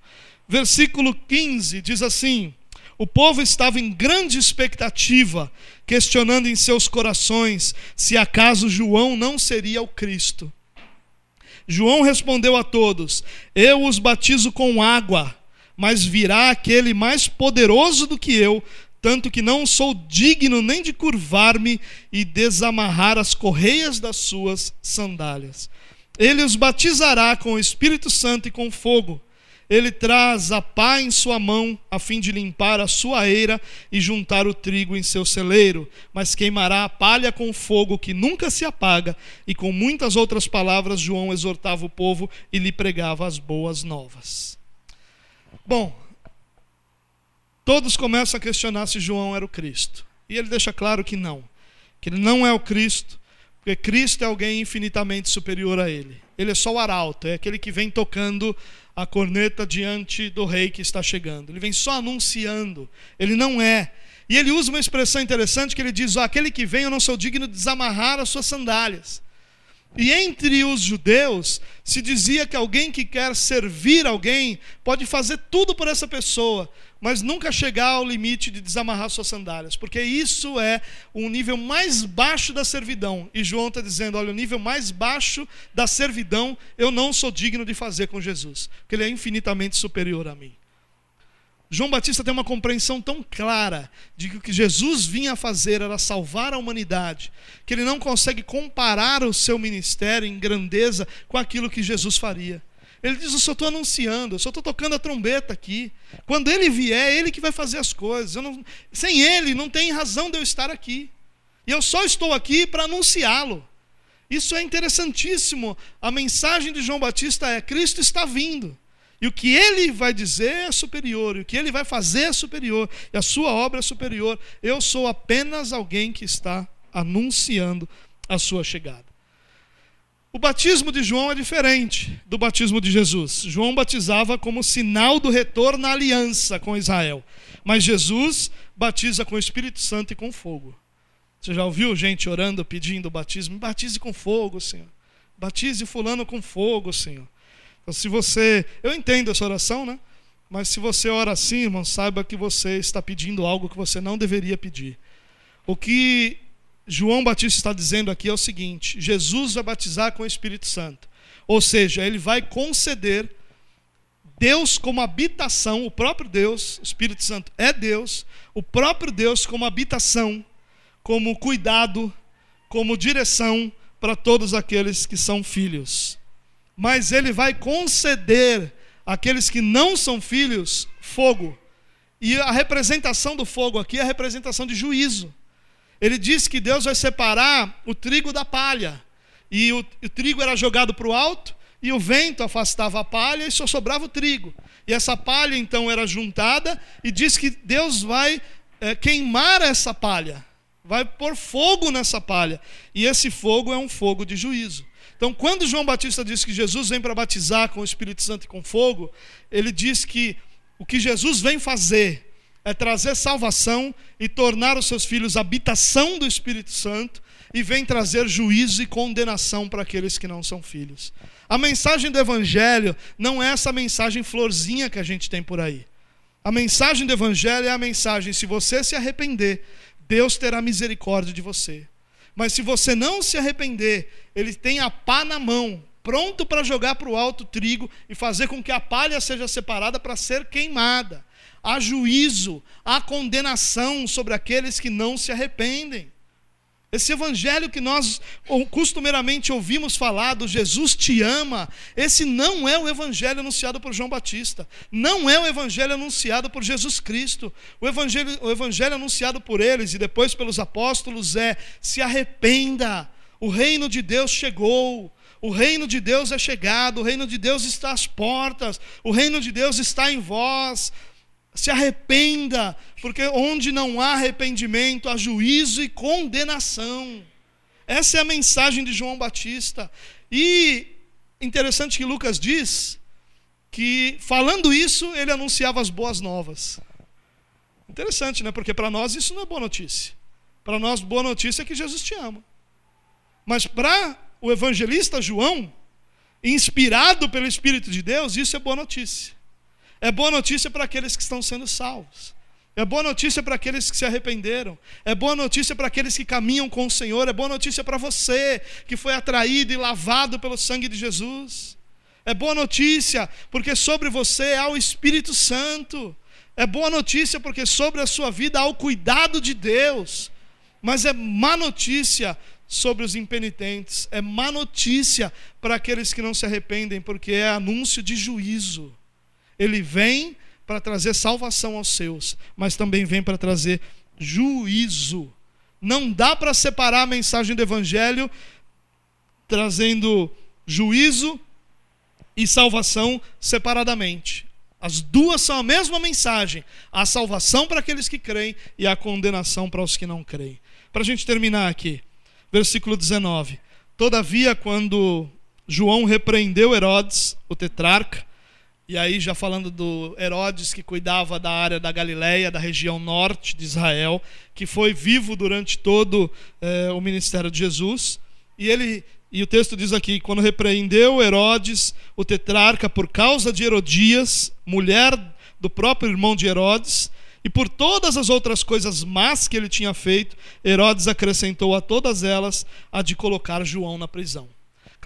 Versículo 15 diz assim: o povo estava em grande expectativa, questionando em seus corações se acaso João não seria o Cristo. João respondeu a todos: Eu os batizo com água, mas virá aquele mais poderoso do que eu, tanto que não sou digno nem de curvar-me e desamarrar as correias das suas sandálias. Ele os batizará com o Espírito Santo e com fogo. Ele traz a pá em sua mão, a fim de limpar a sua eira e juntar o trigo em seu celeiro, mas queimará a palha com fogo que nunca se apaga. E com muitas outras palavras, João exortava o povo e lhe pregava as boas novas. Bom, todos começam a questionar se João era o Cristo. E ele deixa claro que não, que ele não é o Cristo, porque Cristo é alguém infinitamente superior a ele. Ele é só o arauto, é aquele que vem tocando a corneta diante do rei que está chegando. Ele vem só anunciando. Ele não é. E ele usa uma expressão interessante que ele diz: oh, aquele que vem, eu não sou digno de desamarrar as suas sandálias. E entre os judeus se dizia que alguém que quer servir alguém pode fazer tudo por essa pessoa, mas nunca chegar ao limite de desamarrar suas sandálias, porque isso é um nível mais baixo da servidão. E João está dizendo: olha, o nível mais baixo da servidão eu não sou digno de fazer com Jesus, porque ele é infinitamente superior a mim. João Batista tem uma compreensão tão clara de que o que Jesus vinha fazer era salvar a humanidade, que ele não consegue comparar o seu ministério em grandeza com aquilo que Jesus faria. Ele diz: Eu só estou anunciando, eu só estou tocando a trombeta aqui. Quando ele vier, é ele que vai fazer as coisas. Não, sem ele, não tem razão de eu estar aqui. E eu só estou aqui para anunciá-lo. Isso é interessantíssimo. A mensagem de João Batista é: Cristo está vindo. E o que ele vai dizer é superior, e o que ele vai fazer é superior, e a sua obra é superior. Eu sou apenas alguém que está anunciando a sua chegada. O batismo de João é diferente do batismo de Jesus. João batizava como sinal do retorno à aliança com Israel. Mas Jesus batiza com o Espírito Santo e com fogo. Você já ouviu gente orando, pedindo o batismo? Batize com fogo, Senhor. Batize fulano com fogo, Senhor. Então, se você. Eu entendo essa oração, né? Mas se você ora assim, irmão, saiba que você está pedindo algo que você não deveria pedir. O que João Batista está dizendo aqui é o seguinte: Jesus vai batizar com o Espírito Santo. Ou seja, ele vai conceder Deus como habitação, o próprio Deus, o Espírito Santo é Deus, o próprio Deus como habitação, como cuidado, como direção para todos aqueles que são filhos. Mas ele vai conceder àqueles que não são filhos fogo. E a representação do fogo aqui é a representação de juízo. Ele diz que Deus vai separar o trigo da palha. E o, o trigo era jogado para o alto, e o vento afastava a palha, e só sobrava o trigo. E essa palha então era juntada, e diz que Deus vai é, queimar essa palha, vai pôr fogo nessa palha. E esse fogo é um fogo de juízo. Então, quando João Batista diz que Jesus vem para batizar com o Espírito Santo e com fogo, ele diz que o que Jesus vem fazer é trazer salvação e tornar os seus filhos habitação do Espírito Santo e vem trazer juízo e condenação para aqueles que não são filhos. A mensagem do Evangelho não é essa mensagem florzinha que a gente tem por aí. A mensagem do Evangelho é a mensagem: se você se arrepender, Deus terá misericórdia de você. Mas se você não se arrepender, Ele tem a pá na mão, pronto para jogar para o alto trigo e fazer com que a palha seja separada para ser queimada há juízo, há condenação sobre aqueles que não se arrependem. Esse evangelho que nós costumeiramente ouvimos falar do Jesus te ama, esse não é o evangelho anunciado por João Batista, não é o evangelho anunciado por Jesus Cristo. O evangelho, o evangelho anunciado por eles e depois pelos apóstolos é: se arrependa, o reino de Deus chegou. O reino de Deus é chegado, o reino de Deus está às portas, o reino de Deus está em vós se arrependa, porque onde não há arrependimento, há juízo e condenação. Essa é a mensagem de João Batista. E interessante que Lucas diz que, falando isso, ele anunciava as boas novas. Interessante, né? Porque para nós isso não é boa notícia. Para nós, boa notícia é que Jesus te ama. Mas para o evangelista João, inspirado pelo Espírito de Deus, isso é boa notícia. É boa notícia para aqueles que estão sendo salvos. É boa notícia para aqueles que se arrependeram. É boa notícia para aqueles que caminham com o Senhor. É boa notícia para você que foi atraído e lavado pelo sangue de Jesus. É boa notícia porque sobre você há o Espírito Santo. É boa notícia porque sobre a sua vida há o cuidado de Deus. Mas é má notícia sobre os impenitentes. É má notícia para aqueles que não se arrependem porque é anúncio de juízo. Ele vem para trazer salvação aos seus, mas também vem para trazer juízo. Não dá para separar a mensagem do Evangelho trazendo juízo e salvação separadamente. As duas são a mesma mensagem: a salvação para aqueles que creem e a condenação para os que não creem. Para a gente terminar aqui, versículo 19. Todavia, quando João repreendeu Herodes, o tetrarca, e aí, já falando do Herodes, que cuidava da área da Galileia, da região norte de Israel, que foi vivo durante todo eh, o ministério de Jesus. E ele e o texto diz aqui: quando repreendeu Herodes, o tetrarca, por causa de Herodias, mulher do próprio irmão de Herodes, e por todas as outras coisas más que ele tinha feito, Herodes acrescentou a todas elas a de colocar João na prisão.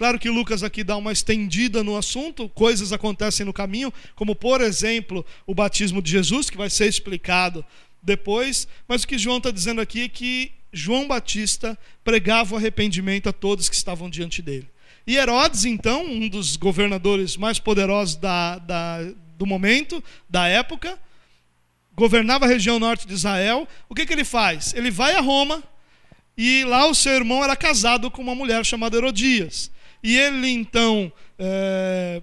Claro que Lucas aqui dá uma estendida no assunto, coisas acontecem no caminho, como por exemplo o batismo de Jesus, que vai ser explicado depois, mas o que João está dizendo aqui é que João Batista pregava o arrependimento a todos que estavam diante dele. E Herodes, então, um dos governadores mais poderosos da, da, do momento, da época, governava a região norte de Israel. O que, que ele faz? Ele vai a Roma e lá o seu irmão era casado com uma mulher chamada Herodias. E ele então é,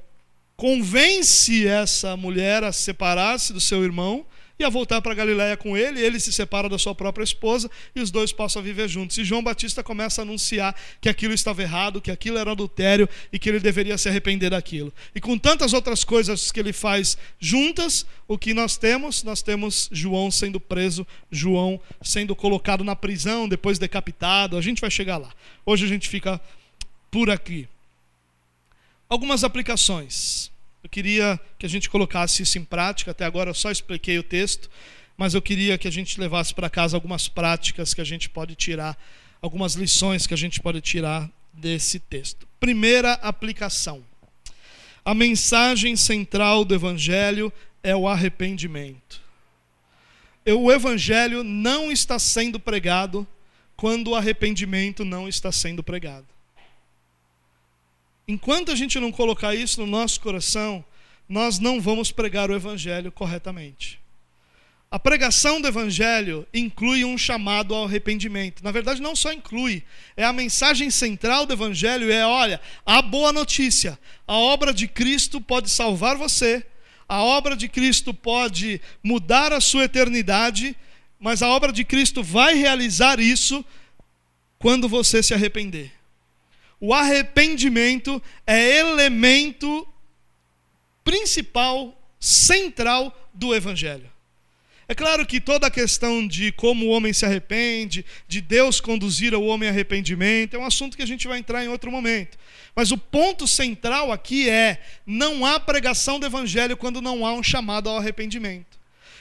convence essa mulher a separar-se do seu irmão ia voltar para Galiléia com ele, ele se separa da sua própria esposa e os dois passam a viver juntos. E João Batista começa a anunciar que aquilo estava errado, que aquilo era adultério e que ele deveria se arrepender daquilo. E com tantas outras coisas que ele faz juntas, o que nós temos? Nós temos João sendo preso, João sendo colocado na prisão, depois decapitado. A gente vai chegar lá. Hoje a gente fica por aqui. Algumas aplicações. Eu queria que a gente colocasse isso em prática. Até agora eu só expliquei o texto, mas eu queria que a gente levasse para casa algumas práticas que a gente pode tirar, algumas lições que a gente pode tirar desse texto. Primeira aplicação. A mensagem central do evangelho é o arrependimento. O evangelho não está sendo pregado quando o arrependimento não está sendo pregado. Enquanto a gente não colocar isso no nosso coração, nós não vamos pregar o Evangelho corretamente. A pregação do Evangelho inclui um chamado ao arrependimento. Na verdade, não só inclui, é a mensagem central do Evangelho: é olha, a boa notícia, a obra de Cristo pode salvar você, a obra de Cristo pode mudar a sua eternidade, mas a obra de Cristo vai realizar isso quando você se arrepender. O arrependimento é elemento principal, central do Evangelho. É claro que toda a questão de como o homem se arrepende, de Deus conduzir o homem arrependimento, é um assunto que a gente vai entrar em outro momento. Mas o ponto central aqui é: não há pregação do Evangelho quando não há um chamado ao arrependimento.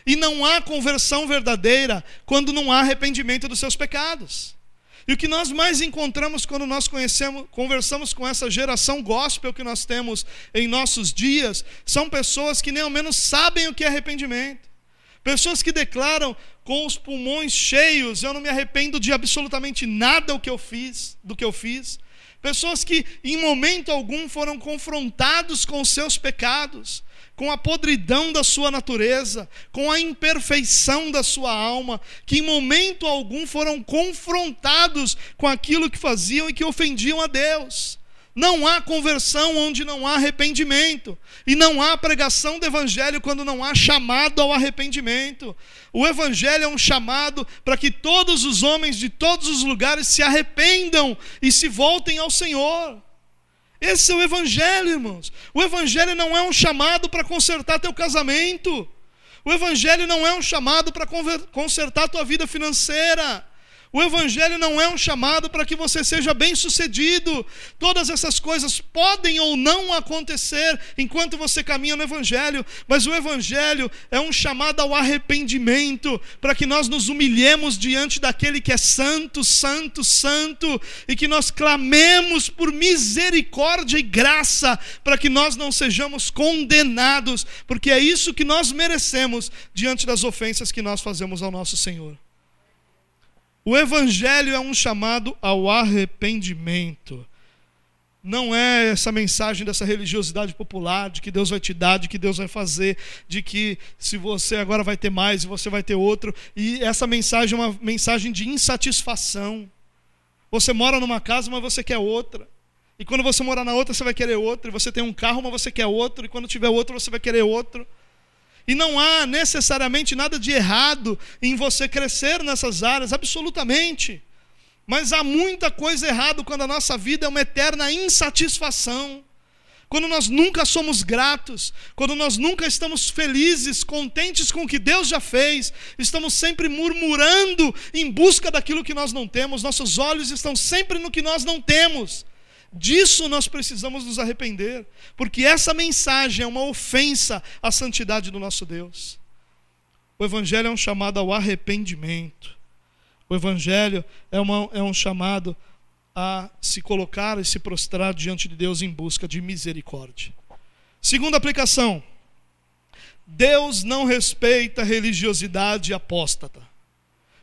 E não há conversão verdadeira quando não há arrependimento dos seus pecados. E o que nós mais encontramos quando nós conhecemos, conversamos com essa geração gospel que nós temos em nossos dias, são pessoas que nem ao menos sabem o que é arrependimento. Pessoas que declaram com os pulmões cheios, eu não me arrependo de absolutamente nada do que eu fiz, do que eu fiz. Pessoas que em momento algum foram confrontados com os seus pecados, com a podridão da sua natureza, com a imperfeição da sua alma, que em momento algum foram confrontados com aquilo que faziam e que ofendiam a Deus. Não há conversão onde não há arrependimento. E não há pregação do Evangelho quando não há chamado ao arrependimento. O Evangelho é um chamado para que todos os homens de todos os lugares se arrependam e se voltem ao Senhor. Esse é o Evangelho, irmãos. O Evangelho não é um chamado para consertar teu casamento. O Evangelho não é um chamado para consertar tua vida financeira. O Evangelho não é um chamado para que você seja bem sucedido. Todas essas coisas podem ou não acontecer enquanto você caminha no Evangelho, mas o Evangelho é um chamado ao arrependimento, para que nós nos humilhemos diante daquele que é santo, santo, santo, e que nós clamemos por misericórdia e graça, para que nós não sejamos condenados, porque é isso que nós merecemos diante das ofensas que nós fazemos ao nosso Senhor. O Evangelho é um chamado ao arrependimento. Não é essa mensagem dessa religiosidade popular, de que Deus vai te dar, de que Deus vai fazer, de que se você agora vai ter mais e você vai ter outro. E essa mensagem é uma mensagem de insatisfação. Você mora numa casa, mas você quer outra. E quando você morar na outra, você vai querer outra. E você tem um carro, mas você quer outro. E quando tiver outro, você vai querer outro. E não há necessariamente nada de errado em você crescer nessas áreas, absolutamente. Mas há muita coisa errada quando a nossa vida é uma eterna insatisfação. Quando nós nunca somos gratos, quando nós nunca estamos felizes, contentes com o que Deus já fez, estamos sempre murmurando em busca daquilo que nós não temos, nossos olhos estão sempre no que nós não temos. Disso nós precisamos nos arrepender, porque essa mensagem é uma ofensa à santidade do nosso Deus. O Evangelho é um chamado ao arrependimento. O Evangelho é, uma, é um chamado a se colocar e se prostrar diante de Deus em busca de misericórdia. Segunda aplicação: Deus não respeita religiosidade apóstata.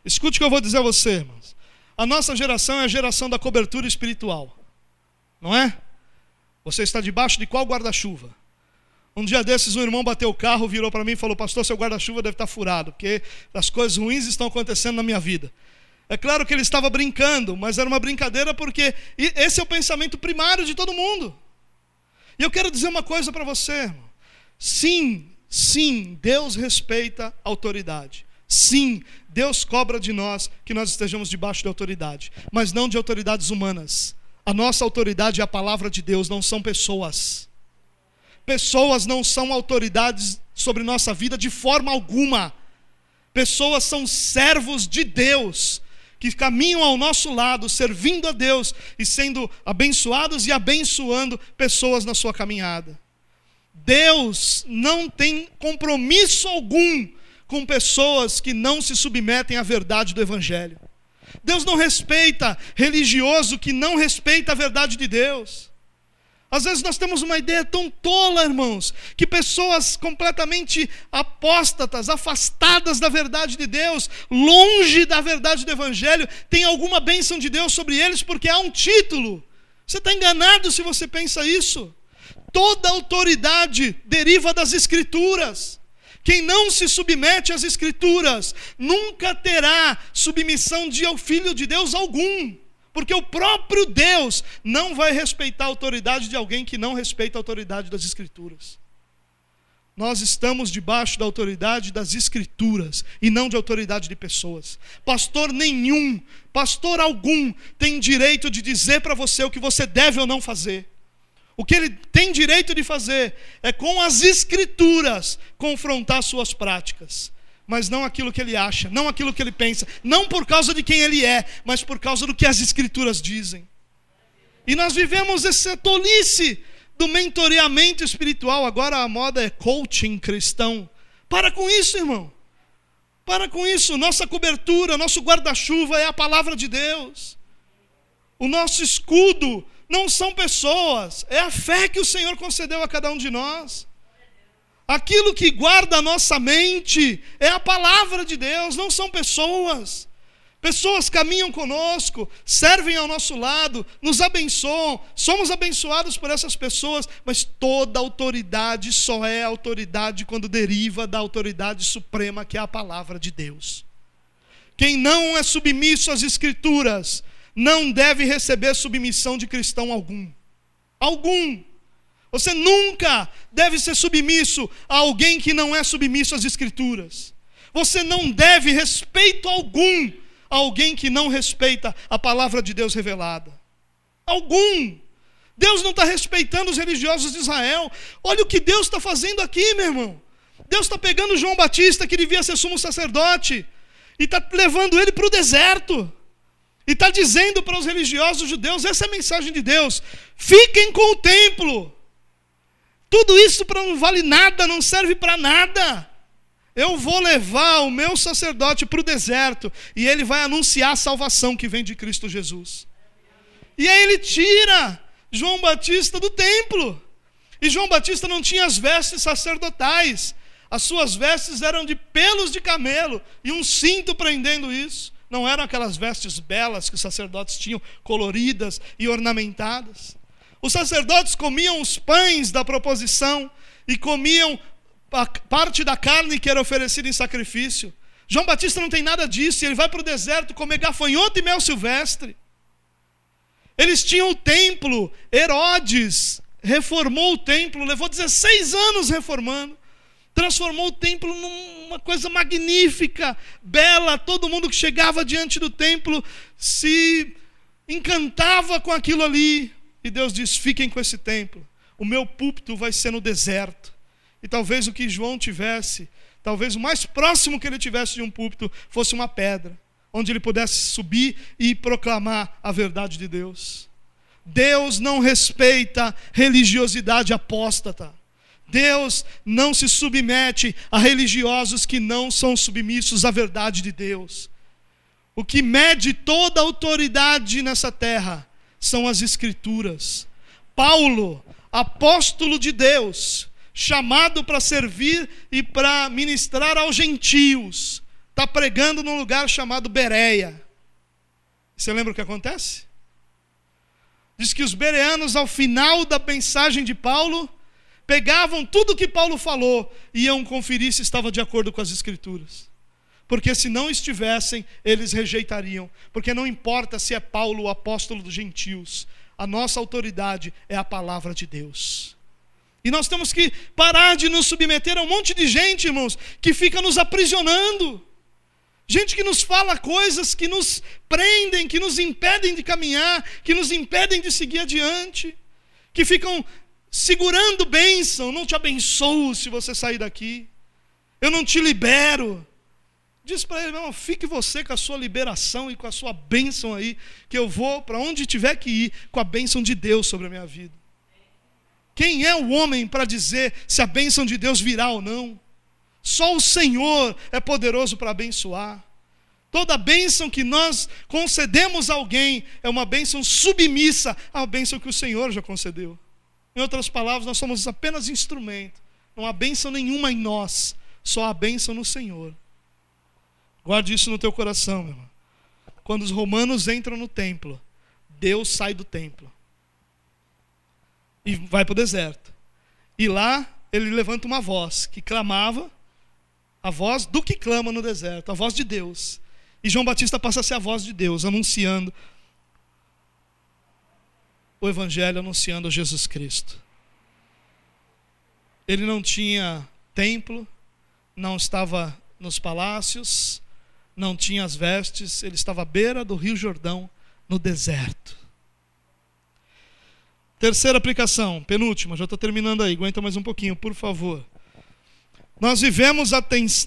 Escute o que eu vou dizer a você, irmãos. A nossa geração é a geração da cobertura espiritual não é? Você está debaixo de qual guarda-chuva? Um dia desses, um irmão bateu o carro, virou para mim e falou: Pastor, seu guarda-chuva deve estar furado, porque as coisas ruins estão acontecendo na minha vida. É claro que ele estava brincando, mas era uma brincadeira porque esse é o pensamento primário de todo mundo. E eu quero dizer uma coisa para você, irmão. Sim, Sim, Deus respeita a autoridade. Sim, Deus cobra de nós que nós estejamos debaixo de autoridade, mas não de autoridades humanas. A nossa autoridade é a palavra de Deus, não são pessoas. Pessoas não são autoridades sobre nossa vida de forma alguma. Pessoas são servos de Deus, que caminham ao nosso lado, servindo a Deus e sendo abençoados e abençoando pessoas na sua caminhada. Deus não tem compromisso algum com pessoas que não se submetem à verdade do Evangelho. Deus não respeita religioso que não respeita a verdade de Deus. Às vezes nós temos uma ideia tão tola, irmãos, que pessoas completamente apóstatas, afastadas da verdade de Deus, longe da verdade do Evangelho, têm alguma bênção de Deus sobre eles porque há um título. Você está enganado se você pensa isso. Toda autoridade deriva das Escrituras. Quem não se submete às Escrituras nunca terá submissão de ao Filho de Deus algum, porque o próprio Deus não vai respeitar a autoridade de alguém que não respeita a autoridade das Escrituras. Nós estamos debaixo da autoridade das Escrituras e não de autoridade de pessoas. Pastor nenhum, pastor algum tem direito de dizer para você o que você deve ou não fazer. O que ele tem direito de fazer é com as escrituras confrontar suas práticas, mas não aquilo que ele acha, não aquilo que ele pensa, não por causa de quem ele é, mas por causa do que as escrituras dizem. E nós vivemos essa tolice do mentoreamento espiritual, agora a moda é coaching cristão. Para com isso, irmão. Para com isso, nossa cobertura, nosso guarda-chuva é a palavra de Deus. O nosso escudo não são pessoas, é a fé que o Senhor concedeu a cada um de nós. Aquilo que guarda a nossa mente é a palavra de Deus, não são pessoas. Pessoas caminham conosco, servem ao nosso lado, nos abençoam, somos abençoados por essas pessoas, mas toda autoridade só é autoridade quando deriva da autoridade suprema que é a palavra de Deus. Quem não é submisso às Escrituras não deve receber submissão de cristão algum. Algum. Você nunca deve ser submisso a alguém que não é submisso às Escrituras. Você não deve respeito algum a alguém que não respeita a palavra de Deus revelada. Algum. Deus não está respeitando os religiosos de Israel. Olha o que Deus está fazendo aqui, meu irmão. Deus está pegando João Batista, que devia ser sumo sacerdote, e está levando ele para o deserto. E está dizendo para os religiosos judeus: essa é a mensagem de Deus. Fiquem com o templo. Tudo isso para não vale nada, não serve para nada. Eu vou levar o meu sacerdote para o deserto e ele vai anunciar a salvação que vem de Cristo Jesus. E aí ele tira João Batista do templo. E João Batista não tinha as vestes sacerdotais. As suas vestes eram de pelos de camelo e um cinto prendendo isso. Não eram aquelas vestes belas que os sacerdotes tinham, coloridas e ornamentadas. Os sacerdotes comiam os pães da proposição e comiam parte da carne que era oferecida em sacrifício. João Batista não tem nada disso, ele vai para o deserto comer gafanhoto e mel silvestre. Eles tinham o templo, Herodes reformou o templo, levou 16 anos reformando transformou o templo numa coisa magnífica, bela. Todo mundo que chegava diante do templo se encantava com aquilo ali. E Deus diz: fiquem com esse templo. O meu púlpito vai ser no deserto. E talvez o que João tivesse, talvez o mais próximo que ele tivesse de um púlpito fosse uma pedra, onde ele pudesse subir e proclamar a verdade de Deus. Deus não respeita religiosidade apóstata. Deus não se submete a religiosos que não são submissos à verdade de Deus. O que mede toda a autoridade nessa terra são as Escrituras. Paulo, apóstolo de Deus, chamado para servir e para ministrar aos gentios, está pregando num lugar chamado Bereia. Você lembra o que acontece? Diz que os bereanos, ao final da mensagem de Paulo, pegavam tudo que Paulo falou e iam conferir se estava de acordo com as Escrituras. Porque se não estivessem, eles rejeitariam. Porque não importa se é Paulo o apóstolo dos gentios, a nossa autoridade é a palavra de Deus. E nós temos que parar de nos submeter a um monte de gente, irmãos, que fica nos aprisionando. Gente que nos fala coisas que nos prendem, que nos impedem de caminhar, que nos impedem de seguir adiante, que ficam segurando bênção. Não te abençoo se você sair daqui. Eu não te libero. Diz para ele, irmão, fique você com a sua liberação e com a sua bênção aí, que eu vou para onde tiver que ir com a bênção de Deus sobre a minha vida. Quem é o homem para dizer se a bênção de Deus virá ou não? Só o Senhor é poderoso para abençoar. Toda bênção que nós concedemos a alguém é uma bênção submissa à bênção que o Senhor já concedeu. Em outras palavras, nós somos apenas instrumento. Não há bênção nenhuma em nós, só há bênção no Senhor. Guarde isso no teu coração, meu irmão. Quando os romanos entram no templo, Deus sai do templo e vai para o deserto. E lá ele levanta uma voz que clamava, a voz do que clama no deserto, a voz de Deus. E João Batista passa a ser a voz de Deus, anunciando o Evangelho, anunciando Jesus Cristo. Ele não tinha templo, não estava nos palácios, não tinha as vestes, ele estava à beira do Rio Jordão, no deserto. Terceira aplicação, penúltima, já estou terminando aí, aguenta mais um pouquinho, por favor. Nós vivemos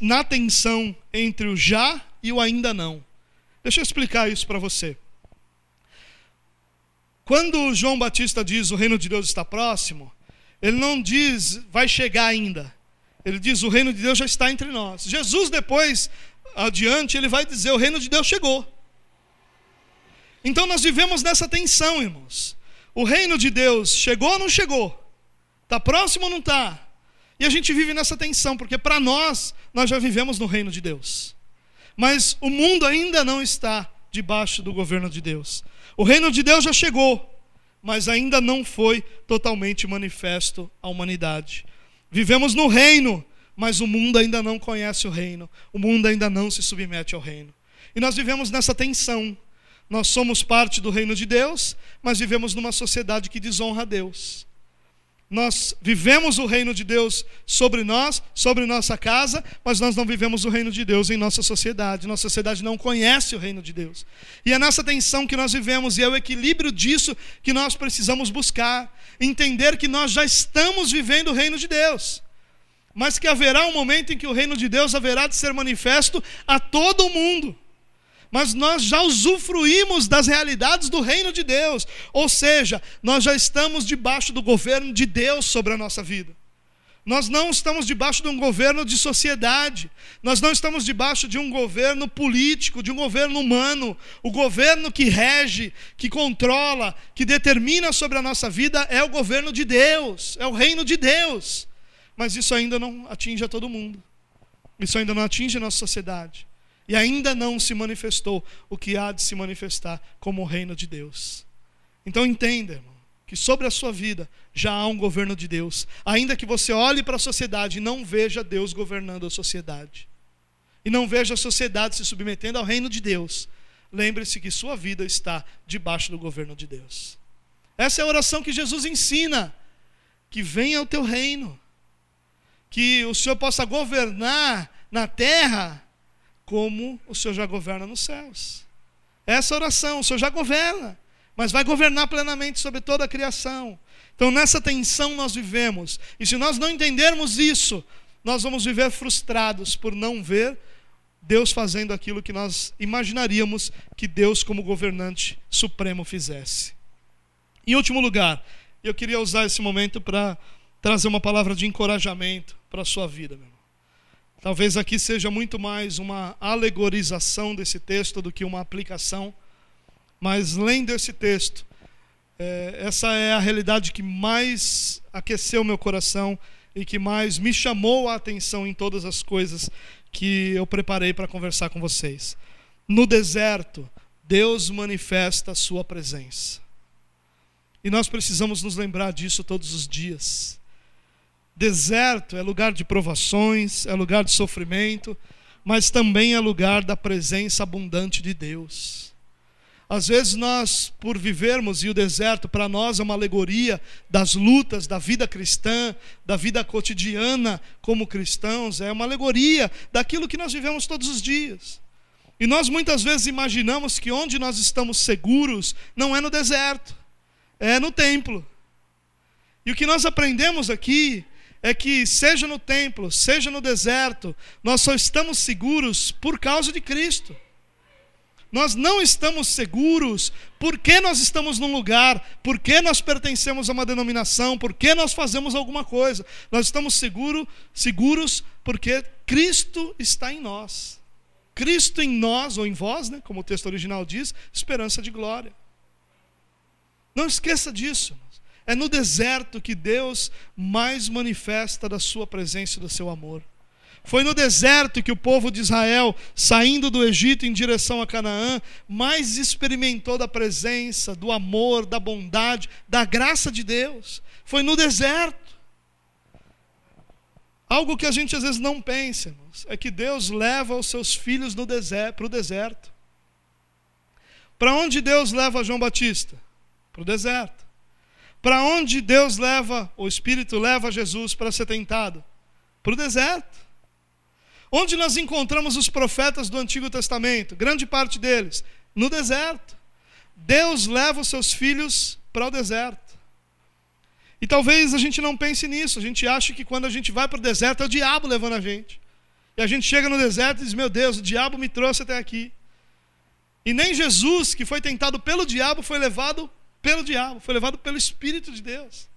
na tensão entre o já e o ainda não. Deixa eu explicar isso para você. Quando João Batista diz o reino de Deus está próximo, ele não diz vai chegar ainda. Ele diz o reino de Deus já está entre nós. Jesus depois adiante ele vai dizer o reino de Deus chegou. Então nós vivemos nessa tensão, irmãos. O reino de Deus chegou ou não chegou? Está próximo ou não está? E a gente vive nessa tensão, porque para nós, nós já vivemos no reino de Deus. Mas o mundo ainda não está debaixo do governo de Deus. O reino de Deus já chegou, mas ainda não foi totalmente manifesto à humanidade. Vivemos no reino, mas o mundo ainda não conhece o reino. O mundo ainda não se submete ao reino. E nós vivemos nessa tensão. Nós somos parte do reino de Deus, mas vivemos numa sociedade que desonra a Deus. Nós vivemos o reino de Deus sobre nós, sobre nossa casa, mas nós não vivemos o reino de Deus em nossa sociedade. Nossa sociedade não conhece o reino de Deus. E é nessa tensão que nós vivemos, e é o equilíbrio disso que nós precisamos buscar. Entender que nós já estamos vivendo o reino de Deus, mas que haverá um momento em que o reino de Deus haverá de ser manifesto a todo o mundo mas nós já usufruímos das realidades do reino de Deus, ou seja, nós já estamos debaixo do governo de Deus sobre a nossa vida. Nós não estamos debaixo de um governo de sociedade, nós não estamos debaixo de um governo político, de um governo humano. O governo que rege, que controla, que determina sobre a nossa vida é o governo de Deus, é o reino de Deus. Mas isso ainda não atinge a todo mundo, isso ainda não atinge a nossa sociedade. E ainda não se manifestou o que há de se manifestar como o reino de Deus. Então entenda, irmão, que sobre a sua vida já há um governo de Deus. Ainda que você olhe para a sociedade e não veja Deus governando a sociedade. E não veja a sociedade se submetendo ao reino de Deus. Lembre-se que sua vida está debaixo do governo de Deus. Essa é a oração que Jesus ensina. Que venha o teu reino. Que o Senhor possa governar na terra como o Senhor já governa nos céus. Essa oração, o Senhor já governa, mas vai governar plenamente sobre toda a criação. Então, nessa tensão nós vivemos, e se nós não entendermos isso, nós vamos viver frustrados por não ver Deus fazendo aquilo que nós imaginaríamos que Deus, como governante supremo, fizesse. Em último lugar, eu queria usar esse momento para trazer uma palavra de encorajamento para a sua vida, meu Talvez aqui seja muito mais uma alegorização desse texto do que uma aplicação, mas lendo esse texto, é, essa é a realidade que mais aqueceu meu coração e que mais me chamou a atenção em todas as coisas que eu preparei para conversar com vocês. No deserto, Deus manifesta a sua presença. E nós precisamos nos lembrar disso todos os dias. Deserto é lugar de provações, é lugar de sofrimento, mas também é lugar da presença abundante de Deus. Às vezes nós, por vivermos, e o deserto para nós é uma alegoria das lutas da vida cristã, da vida cotidiana como cristãos, é uma alegoria daquilo que nós vivemos todos os dias. E nós muitas vezes imaginamos que onde nós estamos seguros não é no deserto, é no templo. E o que nós aprendemos aqui é que, seja no templo, seja no deserto, nós só estamos seguros por causa de Cristo. Nós não estamos seguros porque nós estamos num lugar, porque nós pertencemos a uma denominação, porque nós fazemos alguma coisa. Nós estamos seguro, seguros porque Cristo está em nós. Cristo em nós, ou em vós, né, como o texto original diz, esperança de glória. Não esqueça disso. É no deserto que Deus mais manifesta da sua presença e do seu amor. Foi no deserto que o povo de Israel, saindo do Egito em direção a Canaã, mais experimentou da presença, do amor, da bondade, da graça de Deus. Foi no deserto. Algo que a gente às vezes não pensa, irmãos, é que Deus leva os seus filhos deserto, para o deserto. Para onde Deus leva João Batista? Para o deserto. Para onde Deus leva, o Espírito leva Jesus para ser tentado? Para o deserto. Onde nós encontramos os profetas do Antigo Testamento? Grande parte deles. No deserto. Deus leva os seus filhos para o deserto. E talvez a gente não pense nisso, a gente acha que quando a gente vai para o deserto é o diabo levando a gente. E a gente chega no deserto e diz: Meu Deus, o diabo me trouxe até aqui. E nem Jesus, que foi tentado pelo diabo, foi levado pelo diabo, foi levado pelo Espírito de Deus,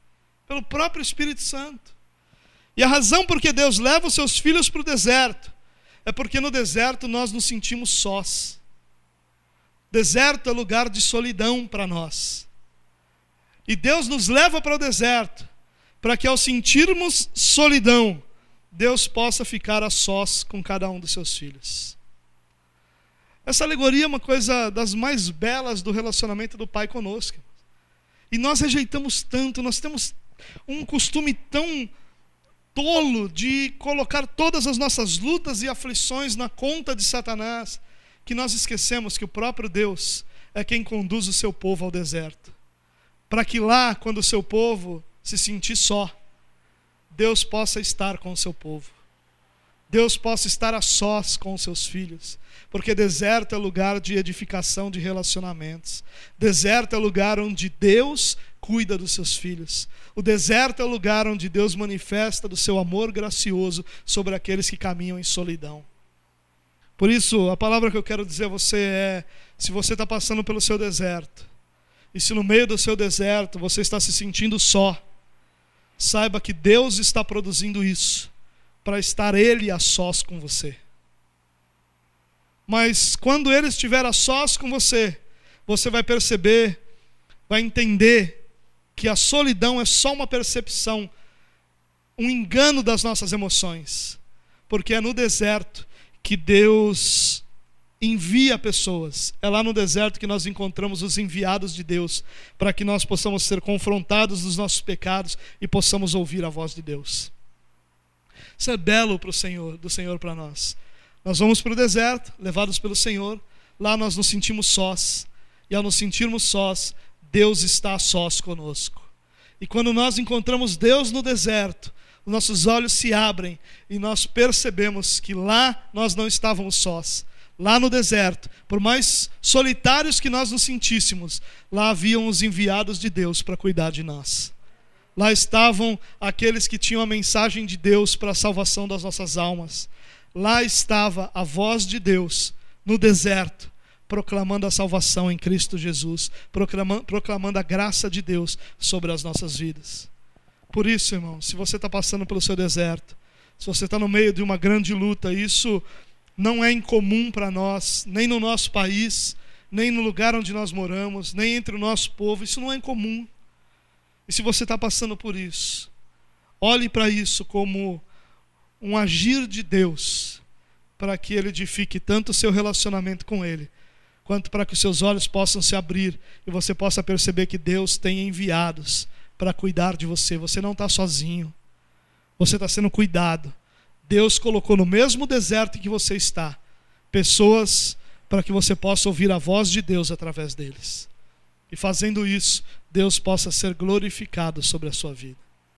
pelo próprio Espírito Santo. E a razão por que Deus leva os seus filhos para o deserto é porque no deserto nós nos sentimos sós. Deserto é lugar de solidão para nós. E Deus nos leva para o deserto, para que ao sentirmos solidão, Deus possa ficar a sós com cada um dos seus filhos. Essa alegoria é uma coisa das mais belas do relacionamento do Pai conosco. E nós rejeitamos tanto, nós temos um costume tão tolo de colocar todas as nossas lutas e aflições na conta de Satanás, que nós esquecemos que o próprio Deus é quem conduz o seu povo ao deserto para que lá, quando o seu povo se sentir só, Deus possa estar com o seu povo. Deus possa estar a sós com os seus filhos, porque deserto é lugar de edificação de relacionamentos. Deserto é lugar onde Deus cuida dos seus filhos. O deserto é lugar onde Deus manifesta do seu amor gracioso sobre aqueles que caminham em solidão. Por isso, a palavra que eu quero dizer a você é: se você está passando pelo seu deserto, e se no meio do seu deserto você está se sentindo só, saiba que Deus está produzindo isso para estar Ele a sós com você. Mas quando Ele estiver a sós com você, você vai perceber, vai entender que a solidão é só uma percepção, um engano das nossas emoções, porque é no deserto que Deus envia pessoas. É lá no deserto que nós encontramos os enviados de Deus, para que nós possamos ser confrontados dos nossos pecados e possamos ouvir a voz de Deus. Isso é belo para o Senhor, do Senhor para nós. Nós vamos para o deserto, levados pelo Senhor, lá nós nos sentimos sós, e ao nos sentirmos sós, Deus está sós conosco. E quando nós encontramos Deus no deserto, nossos olhos se abrem e nós percebemos que lá nós não estávamos sós, lá no deserto, por mais solitários que nós nos sentíssemos, lá haviam os enviados de Deus para cuidar de nós. Lá estavam aqueles que tinham a mensagem de Deus para a salvação das nossas almas. Lá estava a voz de Deus no deserto, proclamando a salvação em Cristo Jesus, proclamando, proclamando a graça de Deus sobre as nossas vidas. Por isso, irmão, se você está passando pelo seu deserto, se você está no meio de uma grande luta, isso não é incomum para nós, nem no nosso país, nem no lugar onde nós moramos, nem entre o nosso povo. Isso não é incomum. E se você está passando por isso, olhe para isso como um agir de Deus, para que Ele edifique tanto o seu relacionamento com Ele, quanto para que os seus olhos possam se abrir e você possa perceber que Deus tem enviados para cuidar de você. Você não está sozinho, você está sendo cuidado. Deus colocou no mesmo deserto que você está pessoas para que você possa ouvir a voz de Deus através deles. E fazendo isso, Deus possa ser glorificado sobre a sua vida.